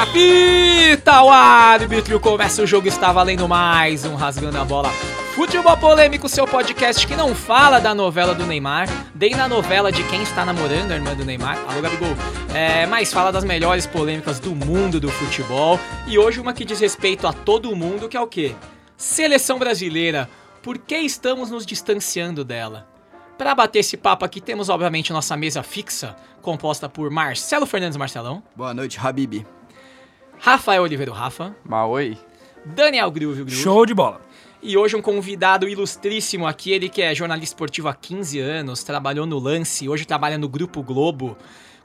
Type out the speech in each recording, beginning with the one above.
Apita o árbitro, começa o jogo, está valendo mais um Rasgando a Bola. Futebol Polêmico, seu podcast que não fala da novela do Neymar, nem na novela de quem está namorando a irmã do Neymar, alô Gabigol, é, mas fala das melhores polêmicas do mundo do futebol. E hoje uma que diz respeito a todo mundo, que é o quê? Seleção brasileira. Por que estamos nos distanciando dela? Para bater esse papo aqui, temos obviamente nossa mesa fixa, composta por Marcelo Fernandes Marcelão, Boa noite, Habib. Rafael Oliveira Rafa, Maoi. Daniel Gruvio Gruvio, Show de bola. e hoje um convidado ilustríssimo aqui, ele que é jornalista esportivo há 15 anos, trabalhou no Lance, hoje trabalha no Grupo Globo,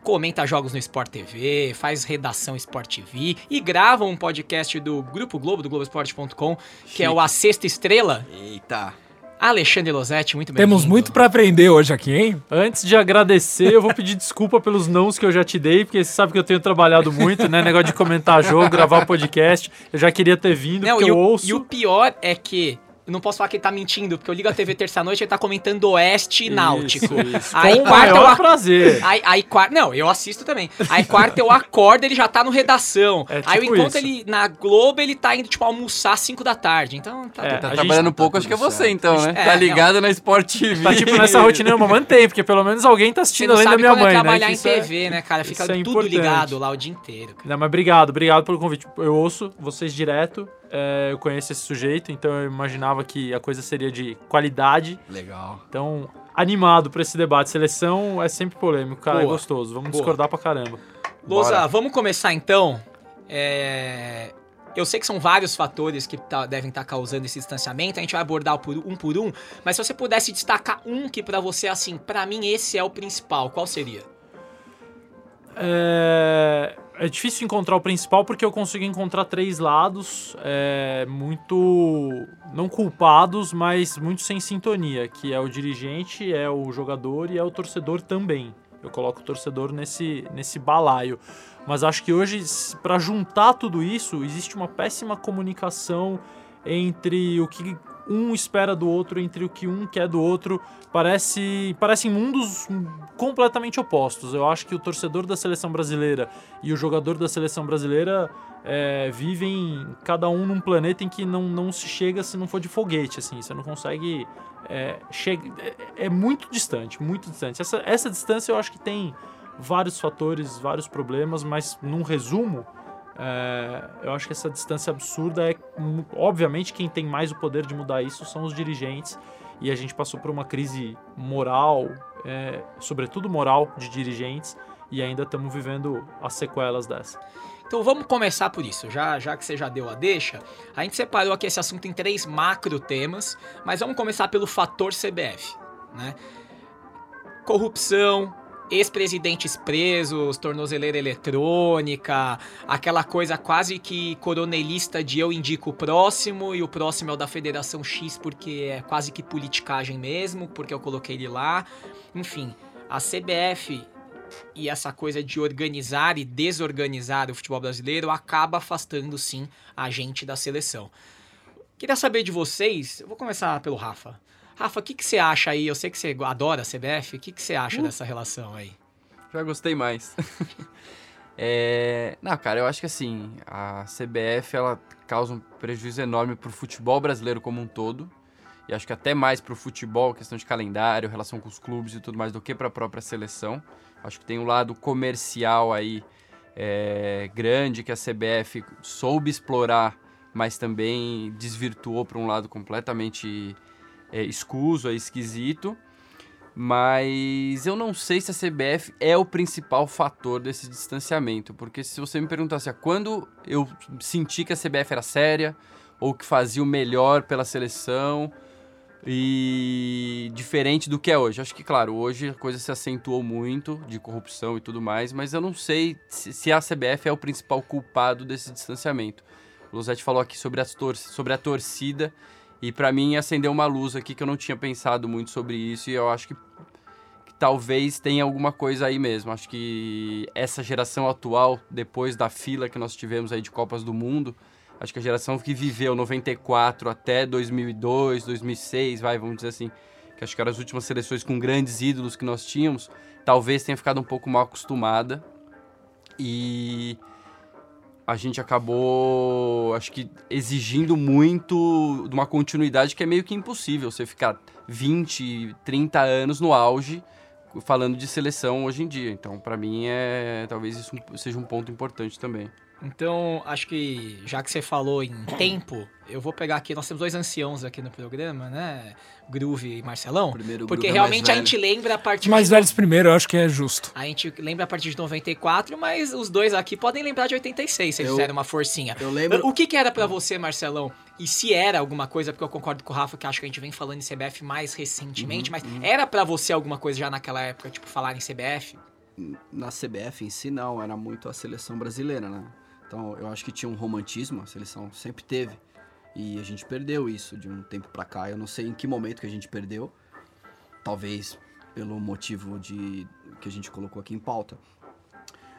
comenta jogos no Sport TV, faz redação Sport TV e grava um podcast do Grupo Globo, do Globoesporte.com, que é o A Sexta Estrela. Eita. Alexandre Losetti, muito bem. Temos muito pra aprender hoje aqui, hein? Antes de agradecer, eu vou pedir desculpa pelos nãos que eu já te dei, porque você sabe que eu tenho trabalhado muito, né? Negócio de comentar jogo, gravar podcast. Eu já queria ter vindo, Não, porque e, eu o, ouço. e o pior é que. Eu não posso falar que ele tá mentindo, porque eu ligo a TV terça-noite e ele tá comentando Oeste e Náutico. Isso, isso. Aí Com quarta eu ac- prazer. Aí, aí quarta. Não, eu assisto também. Aí quarta eu acordo, ele já tá no redação. É aí eu tipo encontro isso. ele na Globo, ele tá indo, tipo, almoçar às 5 da tarde. Então tá É, tudo. Tá trabalhando gente- pouco, tá acho que é você certo. então, né? É, tá ligado na Sport TV. Tá tipo nessa rotina, eu mantém, porque pelo menos alguém tá assistindo não além da sabe minha é mãe, né? trabalhar que em isso é- TV, né, cara? Fica isso é tudo importante. ligado lá o dia inteiro. cara. Não, mas obrigado, obrigado pelo convite. Eu ouço vocês direto, é, eu conheço esse sujeito, então eu imaginava que a coisa seria de qualidade. Legal. Então, animado pra esse debate. Seleção é sempre polêmico, cara, é Boa. gostoso. Vamos Boa. discordar pra caramba. Lousa, vamos começar então. É, Eu sei que são vários fatores que tá- devem estar causando esse distanciamento. A gente vai abordar por um por um. Mas se você pudesse destacar um que pra você, assim, pra mim esse é o principal, qual seria? É, é difícil encontrar o principal porque eu consigo encontrar três lados é, muito não culpados, mas muito sem sintonia, que é o dirigente, é o jogador e é o torcedor também. Eu coloco o torcedor nesse, nesse balaio. Mas acho que hoje, para juntar tudo isso, existe uma péssima comunicação entre o que um espera do outro, entre o que um quer do outro. Parece, parecem mundos completamente opostos. Eu acho que o torcedor da seleção brasileira e o jogador da seleção brasileira é, vivem cada um num planeta em que não, não se chega se não for de foguete, assim. Você não consegue... É, chega, é, é muito distante, muito distante. Essa, essa distância eu acho que tem vários fatores, vários problemas, mas num resumo, é, eu acho que essa distância absurda é, obviamente, quem tem mais o poder de mudar isso são os dirigentes. E a gente passou por uma crise moral, é, sobretudo moral, de dirigentes, e ainda estamos vivendo as sequelas dessa. Então vamos começar por isso. Já, já que você já deu a deixa, a gente separou aqui esse assunto em três macro temas, mas vamos começar pelo fator CBF, né? Corrupção, ex-presidentes presos, tornozeleira eletrônica, aquela coisa quase que coronelista de eu indico o próximo e o próximo é o da Federação X porque é quase que politicagem mesmo, porque eu coloquei ele lá. Enfim, a CBF e essa coisa de organizar e desorganizar o futebol brasileiro acaba afastando sim a gente da seleção. Queria saber de vocês, eu vou começar pelo Rafa. Rafa, o que, que você acha aí? Eu sei que você adora a CBF, o que, que você acha dessa relação aí? Já gostei mais. É, Não, cara, eu acho que assim, a CBF ela causa um prejuízo enorme pro futebol brasileiro como um todo. E acho que até mais pro futebol, questão de calendário, relação com os clubes e tudo mais, do que pra própria seleção. Acho que tem um lado comercial aí é, grande que a CBF soube explorar, mas também desvirtuou para um lado completamente é, escuso, é esquisito. Mas eu não sei se a CBF é o principal fator desse distanciamento, porque se você me perguntasse a quando eu senti que a CBF era séria ou que fazia o melhor pela seleção e diferente do que é hoje. Acho que, claro, hoje a coisa se acentuou muito de corrupção e tudo mais, mas eu não sei se se a CBF é o principal culpado desse distanciamento. O Losetti falou aqui sobre, as tor sobre a torcida e pra mim acendeu uma luz aqui que eu não tinha pensado muito sobre isso e eu acho que, que talvez tenha alguma coisa aí mesmo. Acho que essa geração atual, depois da fila que nós tivemos aí de Copas do Mundo, acho que a geração que viveu 94 até 2002, 2006, vai, vamos dizer assim, que acho que eram as últimas seleções com grandes ídolos que nós tínhamos, talvez tenha ficado um pouco mal acostumada. E a gente acabou, acho que, exigindo muito de uma continuidade que é meio que impossível você ficar 20, 30 anos no auge falando de seleção hoje em dia. Então, para mim, é talvez isso seja um ponto importante também. Então, acho que já que você falou em tempo, eu vou pegar aqui. Nós temos dois anciãos aqui no programa, né? Groove e Marcelão. Primeiro porque Groove é realmente a gente lembra a partir Mais de. velhos primeiro, eu acho que é justo. A gente lembra a partir de 94, mas os dois aqui podem lembrar de 86, se eles Eu- fizerem uma forcinha. Eu lembro. O que, que era pra você, Marcelão? E se era alguma coisa, porque eu concordo com o Rafa, que acho que a gente vem falando em CBF mais recentemente, mas era pra você alguma coisa já naquela época, tipo, falar em CBF? na CBF em si, não, era muito a seleção brasileira, né? Então, eu acho que tinha um romantismo, a seleção sempre teve. E a gente perdeu isso de um tempo pra cá. Eu não sei em que momento que a gente perdeu. Talvez pelo motivo de que a gente colocou aqui em pauta.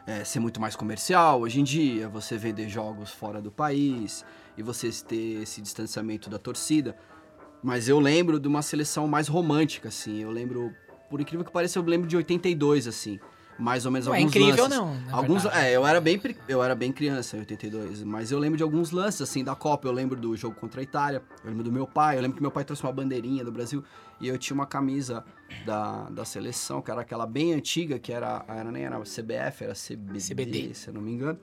É, ser muito mais comercial hoje em dia, você vender jogos fora do país e você ter esse distanciamento da torcida. Mas eu lembro de uma seleção mais romântica, assim. Eu lembro, por incrível que pareça, eu lembro de 82, assim. Mais ou menos Não é alguns incrível, lances. não. Alguns, verdade. é, eu era bem eu era bem criança em 82, mas eu lembro de alguns lances assim da Copa, eu lembro do jogo contra a Itália, eu lembro do meu pai, eu lembro que meu pai trouxe uma bandeirinha do Brasil e eu tinha uma camisa da, da seleção, que era aquela bem antiga, que era, era nem era CBF, era CBD, CBD. se eu não me engano.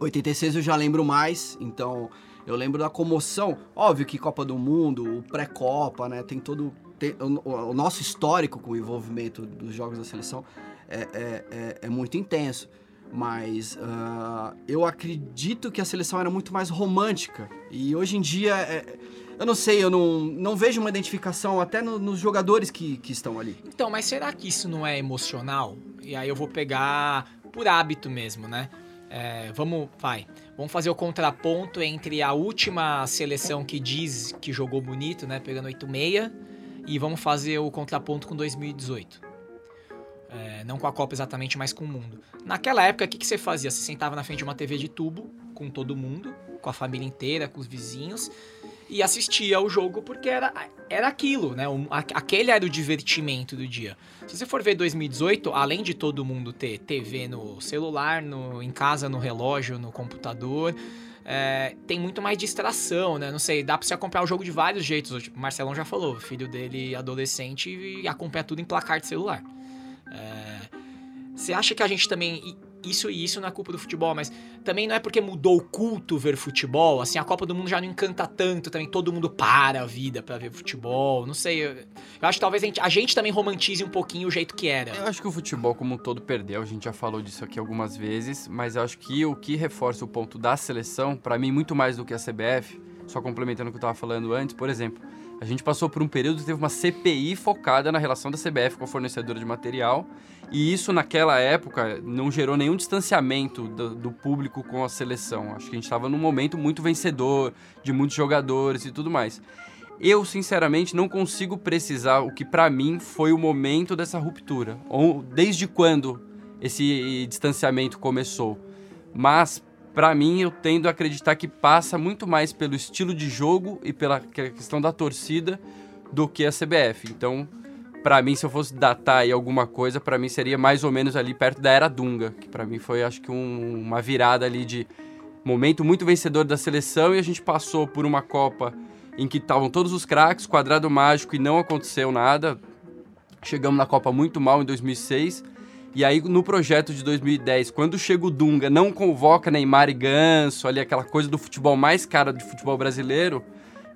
86 eu já lembro mais, então eu lembro da comoção. Óbvio que Copa do Mundo, o pré-Copa, né? Tem todo. tem- o, o nosso histórico com o envolvimento dos jogos da seleção é, é, é- é muito intenso. Mas ah, eu acredito que a seleção era muito mais romântica. E hoje em dia, é- eu não sei, eu não, não vejo uma identificação até no- nos jogadores que, que estão ali. Então, mas será que isso não é emocional? E aí eu vou pegar por hábito mesmo, né? É, vamos, vai. Vamos fazer o contraponto entre a última seleção que diz que jogou bonito, né? Pegando 8-6. E vamos fazer o contraponto com 2018. É, não com a Copa exatamente, mas com o mundo. Naquela época, o que, que você fazia? Você sentava na frente de uma TV de tubo, com todo mundo, com a família inteira, com os vizinhos, e assistia o jogo porque era, era aquilo, né? O- aquele era o divertimento do dia. Se você for ver 2018, além de todo mundo ter TV no celular, no, em casa, no relógio, no computador, é, tem muito mais distração, né? Não sei, dá pra você acompanhar o jogo de vários jeitos. O Marcelão já falou, filho dele adolescente acompanha tudo em placar de celular. É, Você acha que a gente também. Isso e isso não é culpa do futebol, mas também não é porque mudou o culto ver futebol. Assim, a Copa do Mundo já não encanta tanto também. Todo mundo para a vida pra ver futebol. Não sei. Eu, eu acho que talvez a gente, a gente também romantize um pouquinho o jeito que era. Eu acho que o futebol como um todo perdeu, a gente já falou disso aqui algumas vezes, mas eu acho que o que reforça o ponto da seleção, pra mim muito mais do que a CBF, só complementando o que eu tava falando antes, por exemplo, a gente passou por um período que teve uma CPI focada na relação da CBF com a fornecedora de material, e isso naquela época não gerou nenhum distanciamento do, do público com a seleção. Acho que a gente estava num momento muito vencedor, de muitos jogadores e tudo mais. Eu, sinceramente, não consigo precisar o que pra mim foi o momento dessa ruptura. Ou desde quando esse distanciamento começou. Mas, pra mim, eu tendo a acreditar que passa muito mais pelo estilo de jogo e pela que- questão da torcida do que a CBF. Então, pra mim, se eu fosse datar aí alguma coisa, pra mim seria mais ou menos ali perto da era Dunga, que pra mim foi, acho que, um- uma virada ali de momento muito vencedor da seleção e a gente passou por uma Copa em que estavam todos os craques, quadrado mágico e não aconteceu nada. Chegamos na Copa muito mal em 2006. E aí, no projeto de 2010, quando chega o Dunga, não convoca Neymar e Ganso, ali aquela coisa do futebol mais cara do futebol brasileiro,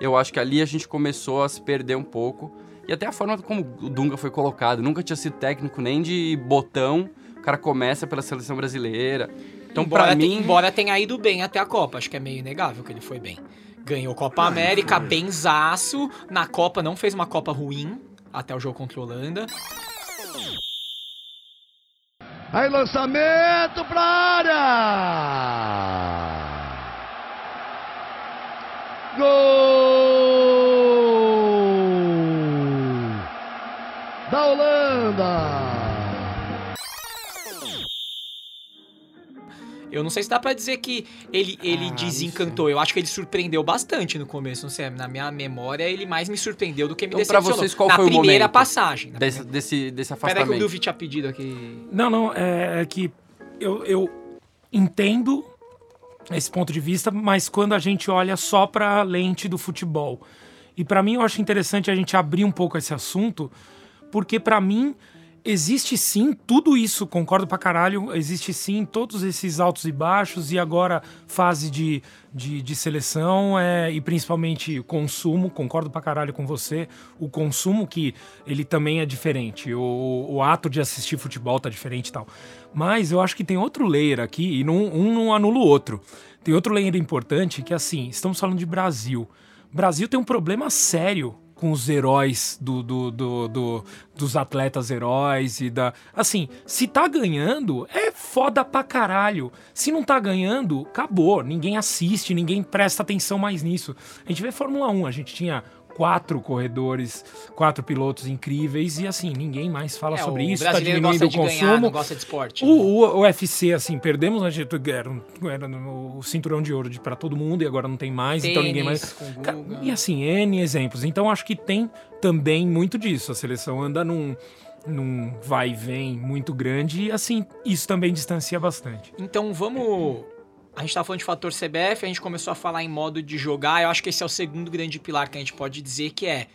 eu acho que ali a gente começou a se perder um pouco. E até a forma como o Dunga foi colocado. Nunca tinha sido técnico nem de botão. O cara começa pela seleção brasileira. Então, te- mim. embora tenha ido bem até a Copa, acho que é meio inegável que ele foi bem. Ganhou Copa América, benzaço. Na Copa não fez uma Copa ruim, até o jogo contra a Holanda. Aí lançamento pra área! Gol! Da Holanda! Eu não sei se dá pra dizer que ele, ele Ah, desencantou. Eu acho que ele surpreendeu bastante no começo. Não sei, na minha memória, ele mais me surpreendeu do que me Então, pra decepcionou. vocês, qual na foi o primeira momento passagem. Na Desse, primeira... desse, desse Peraí que o afastamento. Duvi tinha pedido aqui. Não, não, é, é que eu, eu entendo esse ponto de vista, mas quando a gente olha só para a lente do futebol. E para mim eu acho interessante a gente abrir um pouco esse assunto, porque para mim existe sim tudo isso, concordo pra caralho, existe sim todos esses altos e baixos e agora fase de, de, de seleção é, e principalmente consumo, concordo pra caralho com você, o consumo que ele também é diferente, o, o ato de assistir futebol tá diferente e tal. Mas eu acho que tem outro layer aqui e não, um não anula o outro. Tem outro layer importante que assim, estamos falando de Brasil. Brasil tem um problema sério com os heróis do, do, do, do- dos atletas heróis e da. Assim, se tá ganhando, é foda pra caralho. Se não tá ganhando, acabou. Ninguém assiste, ninguém presta atenção mais nisso. A gente vê Fórmula 1, a gente tinha quatro corredores, quatro pilotos incríveis e assim, ninguém mais fala É, sobre isso, tá diminuindo o de ganhar, consumo. não gosta de esporte. O, o, o UFC, assim, perdemos, a gente, era, era o cinturão de ouro pra todo mundo e agora não tem mais, então ninguém mais. Tênis. E assim, N exemplos. Então acho que tem também muito disso. A seleção anda num, num vai e vem muito grande e assim, isso também distancia bastante. Então vamos. A gente tá falando de fator CBF, a gente começou a falar em modo de jogar. Eu acho que esse é o segundo grande pilar que a gente pode dizer que é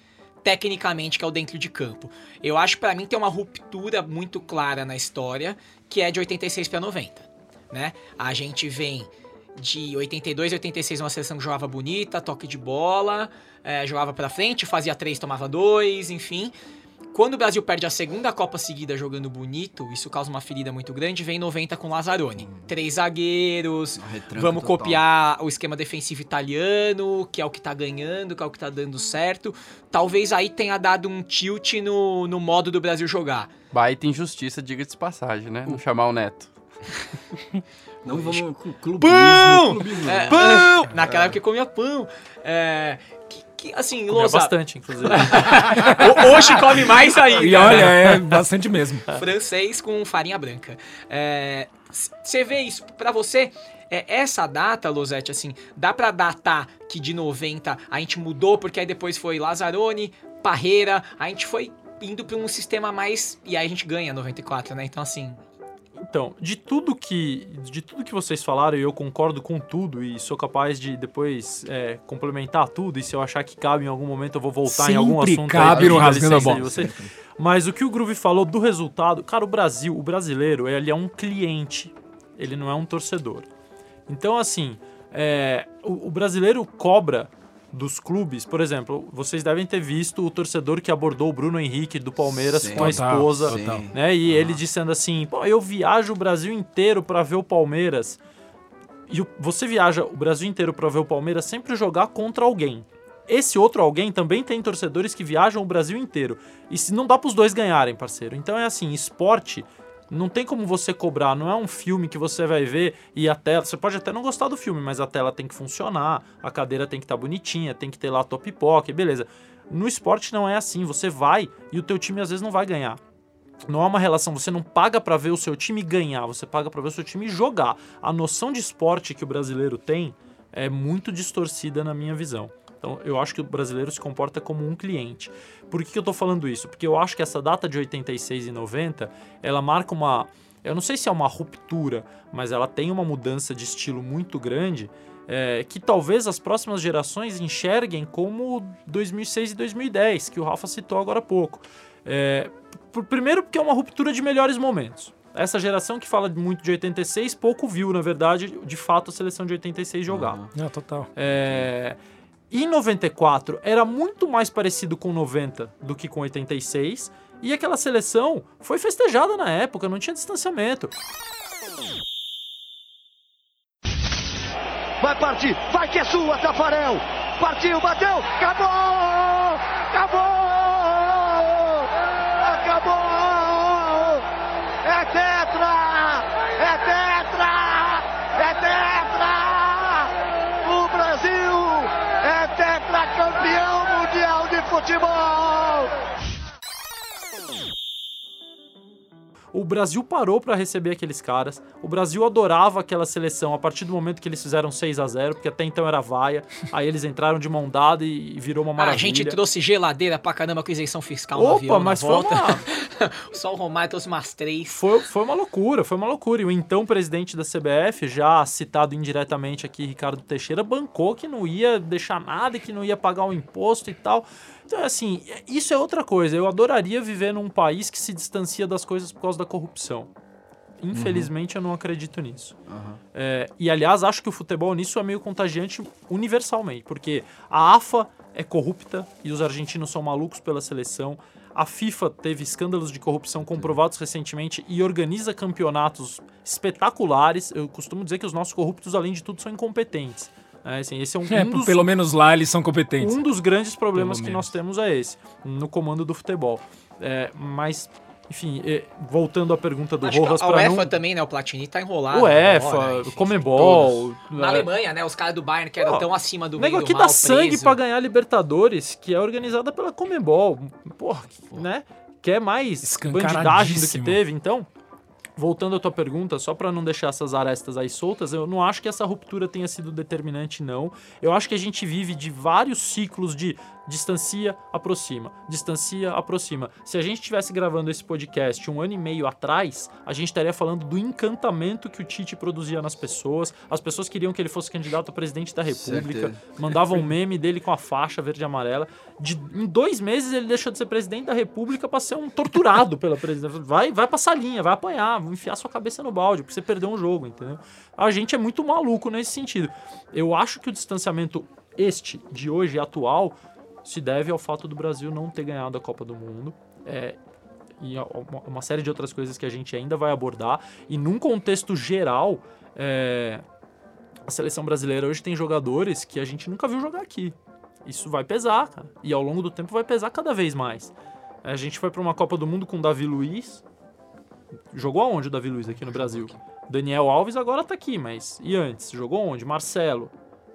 tecnicamente que é o dentro de campo. Eu acho pra mim tem uma ruptura muito clara na história, que é de 86 para 90, né? A gente vem de 82 e 86 uma seleção que jogava bonita, toque de bola, eh, jogava pra frente, fazia três, tomava dois, enfim. Quando o Brasil perde a segunda Copa seguida jogando bonito, isso causa uma ferida muito grande, vem 90 com Lazzaroni. Três zagueiros, vamos total. copiar o esquema defensivo italiano, que é o que tá ganhando, que é o que tá dando certo. Talvez aí tenha dado um tilt no, no modo do Brasil jogar. Baita injustiça, diga-se de passagem, né? Não chamar o Neto. Não vamos com clubismo. Pão! clubismo. É, pão! Naquela época eu comia pão. É, que, que, assim, Comia Lousa, bastante, inclusive. ho- hoje come mais ainda. E olha, é bastante mesmo. francês com farinha branca. É, Você vê isso, pra você, é, essa data, Losete, assim, dá pra datar que de 90 a gente mudou, porque aí depois foi Lazzaroni, Parreira, a gente foi indo pra um sistema mais. E aí a gente ganha 94, né? Então, assim. Então, de tudo que de tudo que vocês falaram, e eu concordo com tudo e sou capaz de depois é, complementar tudo. E se eu achar que cabe em algum momento, eu vou voltar em algum Sempre assunto. cabe aí, no Rasgando a Bola. vocês. Mas o que o Groove falou do resultado, cara, o Brasil, o brasileiro, ele é um cliente, ele não é um torcedor. Então, assim, é, o, o brasileiro cobra dos clubes, por exemplo, vocês devem ter visto o torcedor que abordou o Bruno Henrique do Palmeiras Sim. com a esposa, total. né? E ele dizendo assim: pô, eu viajo o Brasil inteiro pra ver o Palmeiras. E você viaja o Brasil inteiro pra ver o Palmeiras sempre jogar contra alguém. Esse outro alguém também tem torcedores que viajam o Brasil inteiro. E se não dá pros dois ganharem, parceiro. Então é assim, esporte não tem como você cobrar, não é um filme que você vai ver e a tela, você pode até não gostar do filme, mas a tela tem que funcionar, a cadeira tem que estar bonitinha, tem que ter lá a tua pipoca, beleza. No esporte não é assim, você vai e o teu time às vezes não vai ganhar. Não há uma relação, você não paga pra ver o seu time ganhar, você paga pra ver o seu time jogar. A noção de esporte que o brasileiro tem é muito distorcida na minha visão. Então, eu acho que o brasileiro se comporta como um cliente. Por que, que eu tô falando isso? Porque eu acho que essa data de 86 e 90, ela marca uma. Eu não sei se é uma ruptura, mas ela tem uma mudança de estilo muito grande. é, que talvez as próximas gerações enxerguem como 2006 e 2010, que o Rafa citou agora há pouco. É, por- primeiro, porque é uma ruptura de melhores momentos. Essa geração que fala muito de 86 pouco viu, na verdade, de fato, a seleção de 86 jogar. Não, total. É, Em 94 era muito mais parecido com 90 do que com 86. E aquela seleção foi festejada na época, não tinha distanciamento. Vai partir, vai que é sua, Tafarel. Partiu, bateu, acabou! Acabou! Futebol! O Brasil parou pra receber aqueles caras. O Brasil adorava aquela seleção a partir do momento que eles fizeram 6 a 0 porque até então era vaia. Aí eles entraram de mão dada e virou uma Ah, maravilha. a gente trouxe geladeira pra caramba com isenção fiscal no Opa, avião mas na foi volta. uma, Só o Romário trouxe umas três. foi, foi uma loucura, foi uma loucura. E o então presidente da CBF, já citado indiretamente aqui, Ricardo Teixeira, bancou que não ia deixar nada, que não ia pagar o imposto e tal. Então, assim, isso é outra coisa. Eu adoraria viver num país que se distancia das coisas por causa da corrupção. Infelizmente, eu não acredito nisso. É, e, aliás, acho que o futebol nisso é meio contagiante universalmente, porque a AFA é corrupta e os argentinos são malucos pela seleção. A FIFA teve escândalos de corrupção comprovados recentemente e organiza campeonatos espetaculares. Eu costumo dizer que os nossos corruptos, além de tudo, são incompetentes. É, assim, esse é um, É, um dos, pelo menos lá eles são competentes. um dos grandes problemas Pelo que menos. nós temos é esse, no comando do futebol. É, mas, enfim, é, voltando à pergunta do Acho Rojas a para UEFA não... também, né? O Platini tá enrolado. O UEFA, o Comebol... Na é, Alemanha, né? Os caras do Bayern que eram tão acima do O bem nego e do aqui mal, dá sangue preso. pra ganhar Libertadores, que é organizada pela Comembol. Porra, né? Que é mais bandidagem do que teve. Então, voltando à tua pergunta, só pra não deixar essas arestas aí soltas, eu não acho que essa ruptura tenha sido determinante, não. Eu acho que a gente vive de vários ciclos de distancia, aproxima, distancia, aproxima. Se a gente estivesse gravando esse podcast um ano e meio atrás, a gente estaria falando do encantamento que o Tite produzia nas pessoas. As pessoas queriam que ele fosse candidato a presidente da República, Certeza. mandavam um meme dele com a faixa verde e amarela. De, em dois meses ele deixou de ser presidente da República pra ser um torturado pela presidência. Vai, vai passar linha, vai apanhar, vai enfiar sua cabeça no balde, porque você perdeu um jogo, entendeu? A gente é muito maluco nesse sentido. Eu acho que o distanciamento este, de hoje, atual, se deve ao fato do Brasil não ter ganhado a Copa do Mundo. É, e uma série de outras coisas que a gente ainda vai abordar. E num contexto geral, é, a seleção brasileira hoje tem jogadores que a gente nunca viu jogar aqui. Isso vai pesar, cara. E ao longo do tempo vai pesar cada vez mais. A gente foi para uma Copa do Mundo com o Davi Luiz. Jogou aonde o Davi Luiz aqui no Brasil? Daniel Alves agora tá aqui, mas e antes? Jogou onde? Marcelo,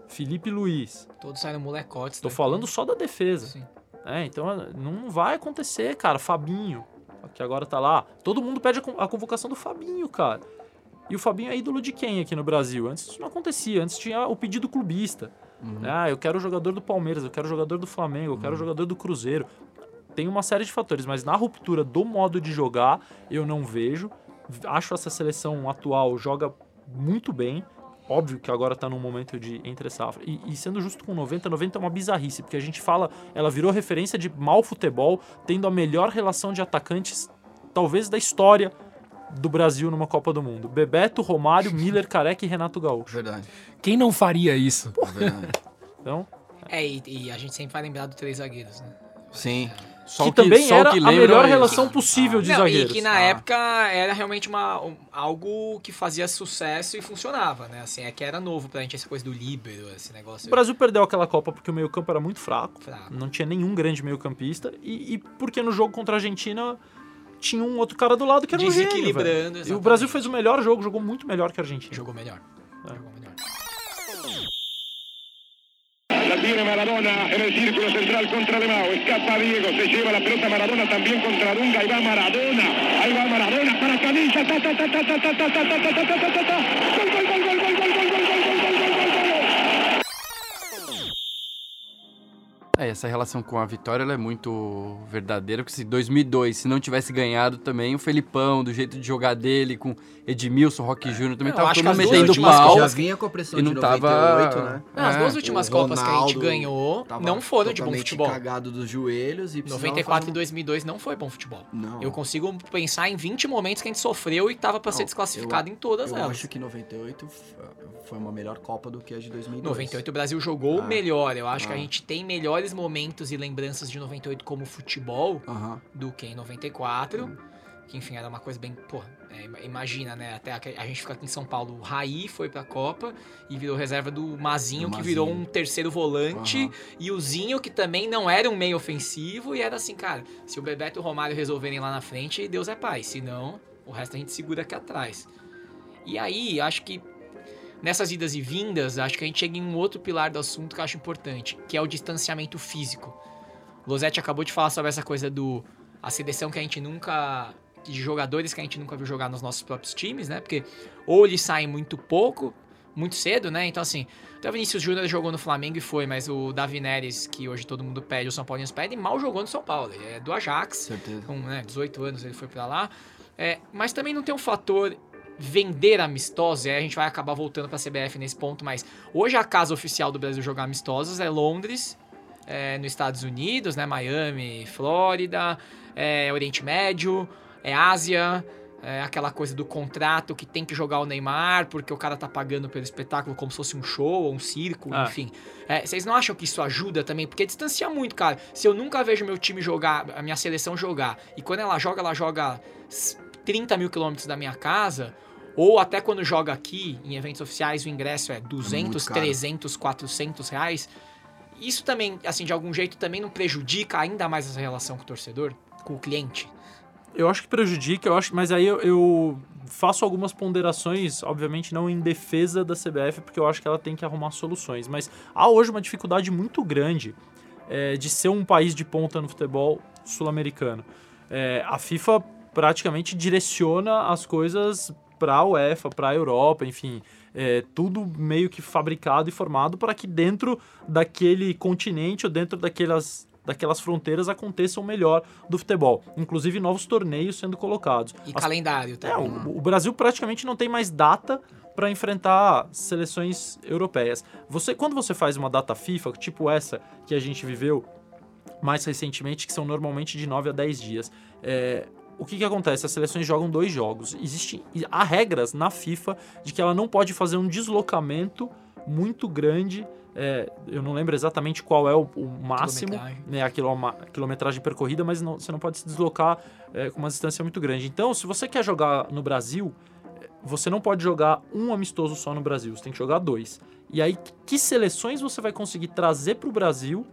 Felipe Luiz. Todos saíram molecotes. Tô né? falando só da defesa. Sim. É, então não vai acontecer, cara. Fabinho, que agora tá lá. Todo mundo pede a con- a convocação do Fabinho, cara. E o Fabinho é ídolo de quem aqui no Brasil? Antes isso não acontecia. Antes tinha o pedido clubista. Ah, eu quero o jogador do Palmeiras, eu quero o jogador do Flamengo, eu quero o jogador do Cruzeiro. Tem uma série de fatores, mas na ruptura do modo de jogar, eu não vejo. Acho essa seleção atual joga muito bem. Óbvio que agora tá num momento de entre safra. E, e sendo justo com 90, 90 é uma bizarrice, porque a gente fala, ela virou referência de mau futebol, tendo a melhor relação de atacantes, talvez da história do Brasil numa Copa do Mundo. Bebeto, Romário, Miller, Careca e Renato Gaúcho. Verdade. Quem não faria isso? verdade. Então, É, e, e a gente sempre vai lembrar do três zagueiros, né? Sim. Só que, o também era que a melhor relação possível de Não, zagueiros. e que na Ah. época era realmente uma, um- algo que fazia sucesso e funcionava, né? Assim, é que era novo pra gente essa coisa do líbero, esse negócio. O Brasil perdeu aquela Copa porque o meio-campo era muito fraco. Fraco. Não tinha nenhum grande meio-campista. E, e porque no jogo contra a Argentina tinha um outro cara do lado que era um gênio, E o. Brasil fez o melhor jogo, jogou muito melhor que a Argentina. Jogou melhor. Tiene Maradona en el círculo central contra Lemao. Escapa Diego, se lleva la pelota Maradona también contra Dunga. Ahí va Maradona. Ahí va Maradona para Canilla. Ta, ta, ta, ta, ta, ta, ta, ta, ta, ta, ta, ta, É, essa relação com a vitória ela é muito verdadeira, porque se 2002, se não tivesse ganhado também, o Felipão, do jeito de jogar dele, com Edmilson, Roque Júnior, também Eu tava acho todo mundo metendo últimas pau. Já vinha com a pressão e de não tava- 98, né? Não, as É, duas últimas O Copas que a gente ganhou Tava não foram de bom futebol. cagado dos joelhos e precisava 94 e fazer 2002 não foi bom futebol. Não. Eu consigo pensar em 20 momentos que a gente sofreu e tava pra ser desclassificado em todas Eu elas. acho que 98 f- foi uma melhor Copa do que a de 2002. 98 o Brasil jogou Ah. melhor. Eu acho que a Ah. gente tem melhores momentos e lembranças de 98 como futebol Aham. do que em 94. Que enfim, era uma coisa bem. Pô, é, ima- imagina, né? Até a, a gente fica aqui em São Paulo. O Raí foi pra Copa e virou reserva do Mazinho, Do que virou Mazinho. um terceiro volante. E o Zinho, que também não era um meio ofensivo. E era assim, cara, se o Bebeto e o Romário resolverem lá na frente, Deus é pai. Se não, o resto a gente segura aqui atrás. E aí, acho que nessas idas e vindas, acho que a gente chega em um outro pilar do assunto que eu acho importante, que é o distanciamento físico. O Losetti acabou de falar sobre essa coisa do a seleção que a gente nunca de jogadores que a gente nunca viu jogar nos nossos próprios times, né? Porque ou eles saem muito pouco, muito cedo, né? Então, assim, o Vinícius Júnior jogou no Flamengo e foi, mas o Davi Neres, que hoje todo mundo pede, o São Paulinos pede, mal jogou no São Paulo. Ele é do Ajax, Certeza. com né, 18 anos ele foi pra lá. É, mas também não tem um fator vender amistosos, e aí a gente vai acabar voltando pra CBF nesse ponto, mas hoje a casa oficial do Brasil jogar amistosos é Londres, é, nos Estados Unidos, né? Miami, Flórida, é, Oriente Médio, é Ásia, é aquela coisa do contrato que tem que jogar o Neymar porque o cara tá pagando pelo espetáculo como se fosse um show ou um circo, Ah. enfim. É, vocês não acham que isso ajuda também? Porque distancia muito, cara. Se eu nunca vejo meu time jogar, a minha seleção jogar, e quando ela joga, ela joga 30 mil quilômetros da minha casa, ou até quando joga aqui, em eventos oficiais, o ingresso é 200, caro. 300, 400 reais. Isso também, assim, de algum jeito, também não prejudica ainda mais essa relação com o torcedor, com o cliente? Eu acho que prejudica, eu acho, mas aí eu, eu faço algumas ponderações, obviamente não em defesa da CBF, porque eu acho que ela tem que arrumar soluções. Mas há hoje uma dificuldade muito grande é, de ser um país de ponta no futebol sul-americano. É, a FIFA praticamente direciona as coisas para a UEFA, para a Europa, enfim, é, tudo meio que fabricado e formado para que dentro daquele continente ou dentro daquelas daquelas fronteiras aconteça o melhor do futebol, inclusive novos torneios sendo colocados. E As- calendário é, também. o, o Brasil praticamente não tem mais data para enfrentar seleções europeias. Você, quando você faz uma data FIFA, tipo essa que a gente viveu mais recentemente, que são normalmente de 9 a 10 dias, é, o que, que acontece? As seleções jogam dois jogos. Existe, e há regras na FIFA de que ela não pode fazer um deslocamento muito grande. é, eu não lembro exatamente qual é o, o máximo, Quilometragem. né, a quiloma- a quilometragem percorrida, mas não- você não pode se deslocar é, com uma distância muito grande. Então, se você quer jogar no Brasil, é, você não pode jogar um amistoso só no Brasil, você tem que jogar dois. E aí, que seleções você vai conseguir trazer para o Brasil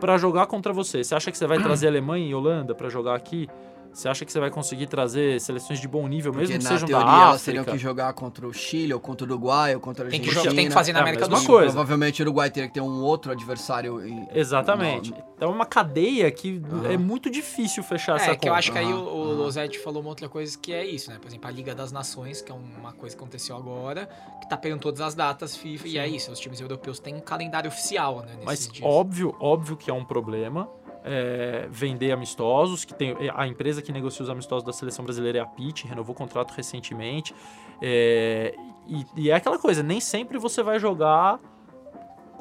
para jogar contra você? Você acha que você vai trazer Alemanha e Holanda para jogar aqui? Você acha que você vai conseguir trazer seleções de bom nível, Porque mesmo que sejam teoria da elas África? teriam que jogar contra o Chile, ou contra o Uruguai, ou contra a Tem que, Argentina. jogar, tem que fazer na É América do mesma Sul. coisa. Provavelmente o Uruguai teria que ter um outro adversário. em- Exatamente. no- Então é uma cadeia que Aham. é muito difícil fechar essa É, conta. que eu acho que aí o, Aham, o aham. Losetti falou uma outra coisa que é isso, né? Por exemplo, a Liga das Nações, que é uma coisa que aconteceu agora, que tá pegando todas as datas FIFA, e é isso, os times europeus têm um calendário oficial, né? Nesses Mas dias. óbvio, óbvio que é um problema é, vender amistosos, que tem a empresa que negocia os amistosos da seleção brasileira é a Pitt, renovou o contrato recentemente. é, e, e é aquela coisa, nem sempre você vai jogar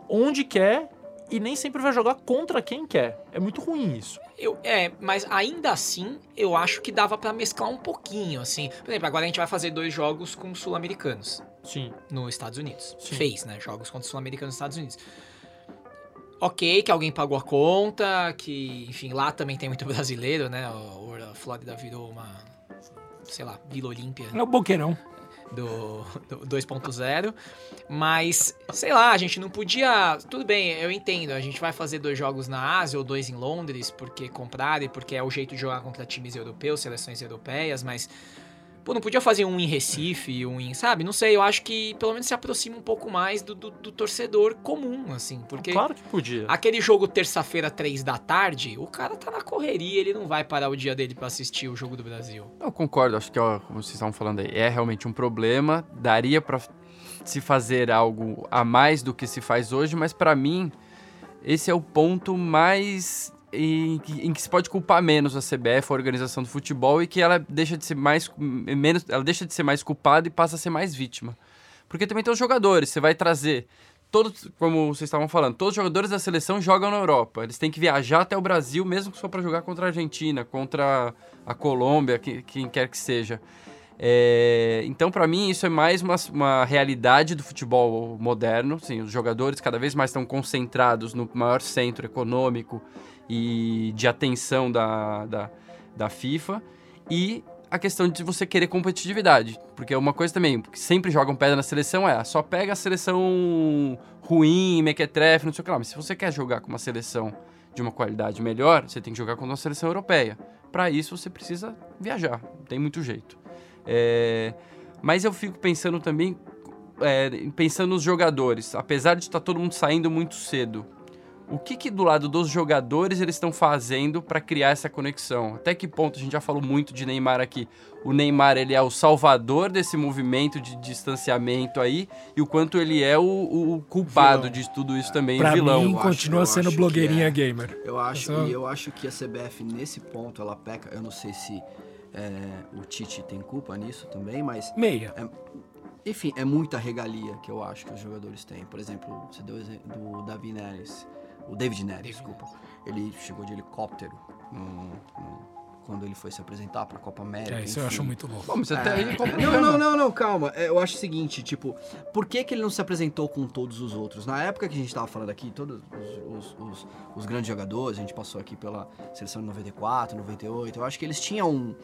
onde quer e nem sempre vai jogar contra quem quer. É muito ruim isso. Eu, é, mas ainda assim, eu acho que dava pra mesclar um pouquinho, assim. Por exemplo, agora a gente vai fazer dois jogos com sul-americanos Sim. nos Estados Unidos. Sim. Fez, né? Jogos contra sul-americanos nos Estados Unidos. Ok, que alguém pagou a conta, que, enfim, lá também tem muito brasileiro, né? O, a Flórida virou uma, sei lá, Vila Olímpia É o boqueirão. do, do 2.0. Mas, sei lá, a gente não podia. Tudo bem, eu entendo. A gente vai fazer dois jogos na Ásia ou dois em Londres, porque compraram e porque é o jeito de jogar contra times europeus, seleções europeias, mas. Pô, não podia fazer um em Recife, um em. Sabe? Não sei, eu acho que pelo menos se aproxima um pouco mais do, do, do torcedor comum, assim. Porque. Claro que podia. Aquele jogo terça-feira, três da tarde, o cara tá na correria, ele não vai parar o dia dele pra assistir o jogo do Brasil. Eu concordo, acho que, ó, como vocês estavam falando aí, é realmente um problema. Daria pra se fazer algo a mais do que se faz hoje, mas pra mim, esse é o ponto mais. Em que, em que se pode culpar menos a CBF, a organização do futebol, e que ela deixa de ser mais. menos Ela deixa de ser mais culpada e passa a ser mais vítima. Porque também tem os jogadores, você vai trazer. Todos, como vocês estavam falando, todos os jogadores da seleção jogam na Europa. Eles têm que viajar até o Brasil, mesmo só para jogar contra a Argentina, contra a Colômbia, que- quem quer que seja. É, então, para mim, isso é mais uma, uma realidade do futebol moderno. Sim, os jogadores cada vez mais estão concentrados no maior centro econômico e de atenção da, da, da FIFA. E a questão de você querer competitividade. Porque é uma coisa também, que sempre jogam pedra na seleção é, só pega a seleção ruim, mequetrefe, não sei o que lá. Mas se você quer jogar com uma seleção de uma qualidade melhor, você tem que jogar com uma seleção europeia. Para isso, você precisa viajar. Não tem muito jeito. É, mas eu fico pensando também, é, pensando nos jogadores. Apesar de estar todo mundo saindo muito cedo, o que, que do lado dos jogadores eles estão fazendo para criar essa conexão? Até que ponto a gente já falou muito de Neymar aqui? O Neymar ele é o salvador desse movimento de distanciamento aí e o quanto ele é o, o culpado Vilão. de tudo isso também, Pra o vilão. mim, Eu acho- continua eu sendo acho que blogueirinha é. gamer. Eu acho, Essa- e eu acho que a CBF, nesse ponto, ela peca. Eu não sei se é, o Tite tem culpa nisso também, mas Meia. Enfim, é muita regalia que eu acho que os jogadores têm. Por exemplo, você deu o exemplo do Davi Neres. O David Neres, desculpa. Ele chegou de helicóptero no- no- quando ele foi se apresentar para a Copa América. É, isso eu enfim. acho muito louco. Bom, mas até aí qual o Não, problema? não, não, não, calma. É, Eu acho o seguinte, tipo, por que, que ele não se apresentou com todos os outros? Na época que a gente tava falando aqui, todos os, os- os- os grandes jogadores, a gente passou aqui pela seleção de 94, 98, eu acho que eles tinham um.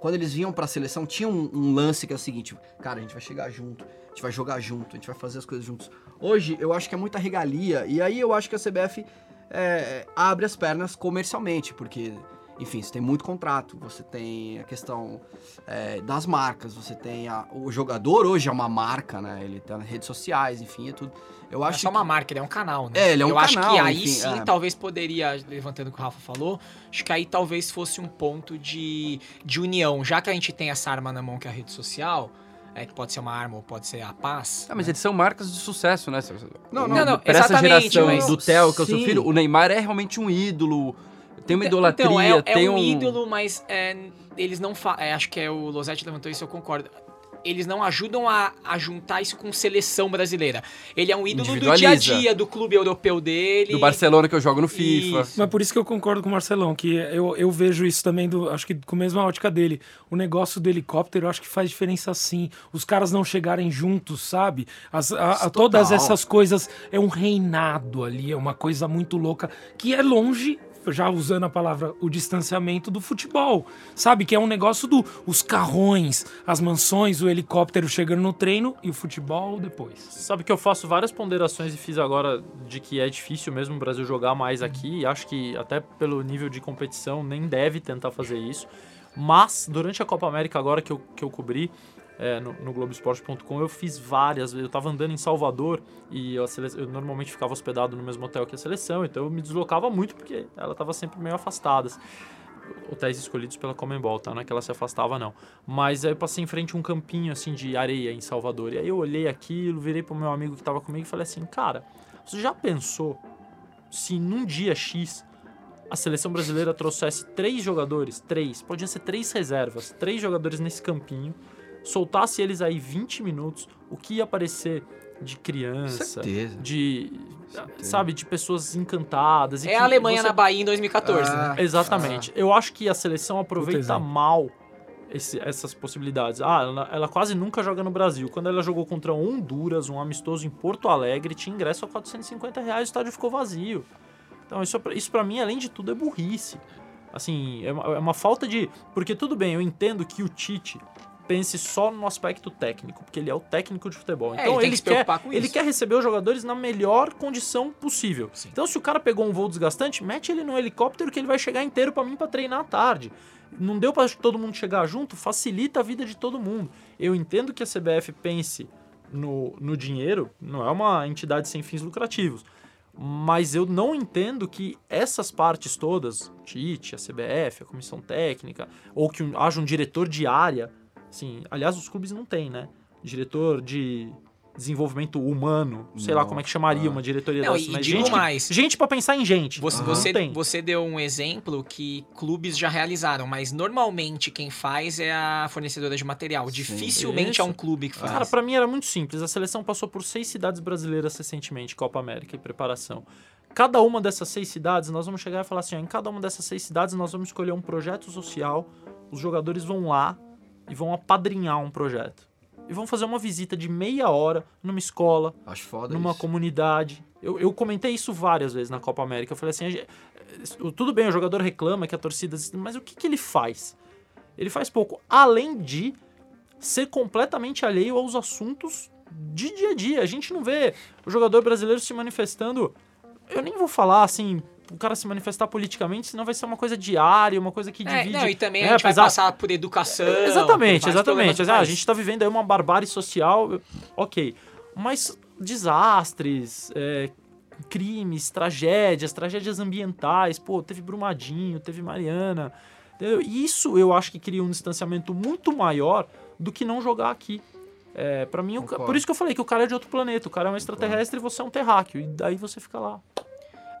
Quando eles vinham pra seleção, tinha um, um lance que é o seguinte, cara, a gente vai chegar junto, a gente vai jogar junto, a gente vai fazer as coisas juntos. Hoje, eu acho que é muita regalia, e aí eu acho que a CBF é, abre as pernas comercialmente, porque enfim, você tem muito contrato, você tem a questão é, das marcas, você tem a- o jogador hoje é uma marca, né? Ele tá nas redes sociais, enfim, é tudo. Eu Não é acho só uma que- marca, ele é um canal, né? É, ele é um Eu acho canal, que aí enfim, sim, é. talvez poderia, levantando o que o Rafa falou, acho que aí talvez fosse um ponto de, de união. Já que a gente tem essa arma na mão que é a rede social, é, que pode ser uma arma ou pode ser a paz. Ah, mas né? eles são marcas de sucesso, né? Não, não, não, Pra essa exatamente, geração mas- do Theo, que é o seu filho, o Neymar é realmente um ídolo. Tem uma Então, idolatria, então, é, é tem um ídolo, mas é, eles não fa é, Acho que é o Losetti levantou isso, eu concordo. Eles não ajudam a, a juntar isso com seleção brasileira. Ele é um ídolo do dia a dia, do clube europeu dele. Do Barcelona que eu jogo no FIFA. Isso. Mas por isso que eu concordo com o Marcelão, que eu, eu vejo isso também, do, acho que com a mesma ótica dele. O negócio do helicóptero, eu acho que faz diferença sim. Os caras não chegarem juntos, sabe? As, a- a- todas essas coisas, é um reinado ali, é uma coisa muito louca, que é longe, já usando a palavra, o distanciamento do futebol. Sabe? Que é um negócio do os carrões, as mansões, o helicóptero chegando no treino e o futebol depois. Sabe que eu faço várias ponderações e fiz agora de que é difícil mesmo o Brasil jogar mais aqui. E acho que até pelo nível de competição nem deve tentar fazer isso. Mas durante a Copa América agora que eu, que eu cobri é, no, no Globoesporte.com, eu fiz várias. Eu tava andando em Salvador e sele- eu normalmente ficava hospedado no mesmo hotel que a seleção, então eu me deslocava muito porque ela tava sempre meio afastada. Hotéis escolhidos pela Comembol, tá? Não é que ela se afastava, não. Mas aí eu passei em frente a um campinho, assim, de areia em Salvador. E aí eu olhei aquilo, virei pro meu amigo que tava comigo e falei assim, cara, você já pensou se num dia X a seleção brasileira trouxesse três jogadores, três, podiam ser três reservas, três jogadores nesse campinho, soltasse eles aí 20 minutos, o que ia aparecer de criança, Certeza. de, Certeza. sabe, de pessoas encantadas. e É que a Alemanha você- na Bahia em 2014, Ah, né? Exatamente. Eu acho que a seleção aproveita mal esse- essas possibilidades. Ah, ela, ela quase nunca joga no Brasil. Quando ela jogou contra Honduras, um amistoso em Porto Alegre, tinha ingresso a 450 reais, o estádio ficou vazio. Então isso, isso para mim, além de tudo, é burrice. Assim, é uma, é uma falta de... Porque tudo bem, eu entendo que o Tite pense só no aspecto técnico, porque ele é o técnico de futebol. É, Então ele ele, quer, ele quer receber os jogadores na melhor condição possível. Sim. Então, se o cara pegou um voo desgastante, mete ele no helicóptero que ele vai chegar inteiro pra mim pra treinar à tarde. Não deu pra todo mundo chegar junto, facilita a vida de todo mundo. Eu entendo que a CBF pense no, no dinheiro, não é uma entidade sem fins lucrativos. Mas eu não entendo que essas partes todas, Tite, a CBF, a comissão técnica, ou que haja um diretor de área, assim, aliás, os clubes não têm, né? Diretor de desenvolvimento humano, sei lá como é que chamaria uma diretoria Não, dessa, e mas digo gente, que- mais. gente para pensar em gente. Você, Não você, tem. você deu um exemplo que clubes já realizaram, mas normalmente quem faz é a fornecedora de material. Dificilmente Isso. é um clube que faz. Cara, pra mim era muito simples. A seleção passou por seis cidades brasileiras recentemente, Copa América e preparação. Cada uma dessas seis cidades, nós vamos chegar e falar assim: ó, em cada uma dessas seis cidades, nós vamos escolher um projeto social. Os jogadores vão lá e vão apadrinhar um projeto. E vão fazer uma visita de meia hora numa escola, Acho foda numa isso. comunidade. Eu, eu comentei isso várias vezes na Copa América. Eu falei assim: gente- tudo bem, o jogador reclama que a torcida. Mas o que, que ele faz? Ele faz pouco. Além de ser completamente alheio aos assuntos de dia a dia. A gente não vê o jogador brasileiro se manifestando. Eu nem vou falar assim. O cara se manifestar politicamente, senão vai ser uma coisa diária, uma coisa que É, divide. não, e também É, a gente vai apesar- passar por educação. por Exatamente, exatamente. Ah, a gente tá vivendo aí uma barbárie social, ok. Mas desastres, é, crimes, tragédias, tragédias ambientais. Pô, teve Brumadinho, teve Mariana. Entendeu? E Isso eu acho que cria um distanciamento muito maior do que não jogar aqui. É, para mim, o por isso que eu falei que o cara é de outro planeta. O cara é um extraterrestre e você é um terráqueo. E daí você fica lá.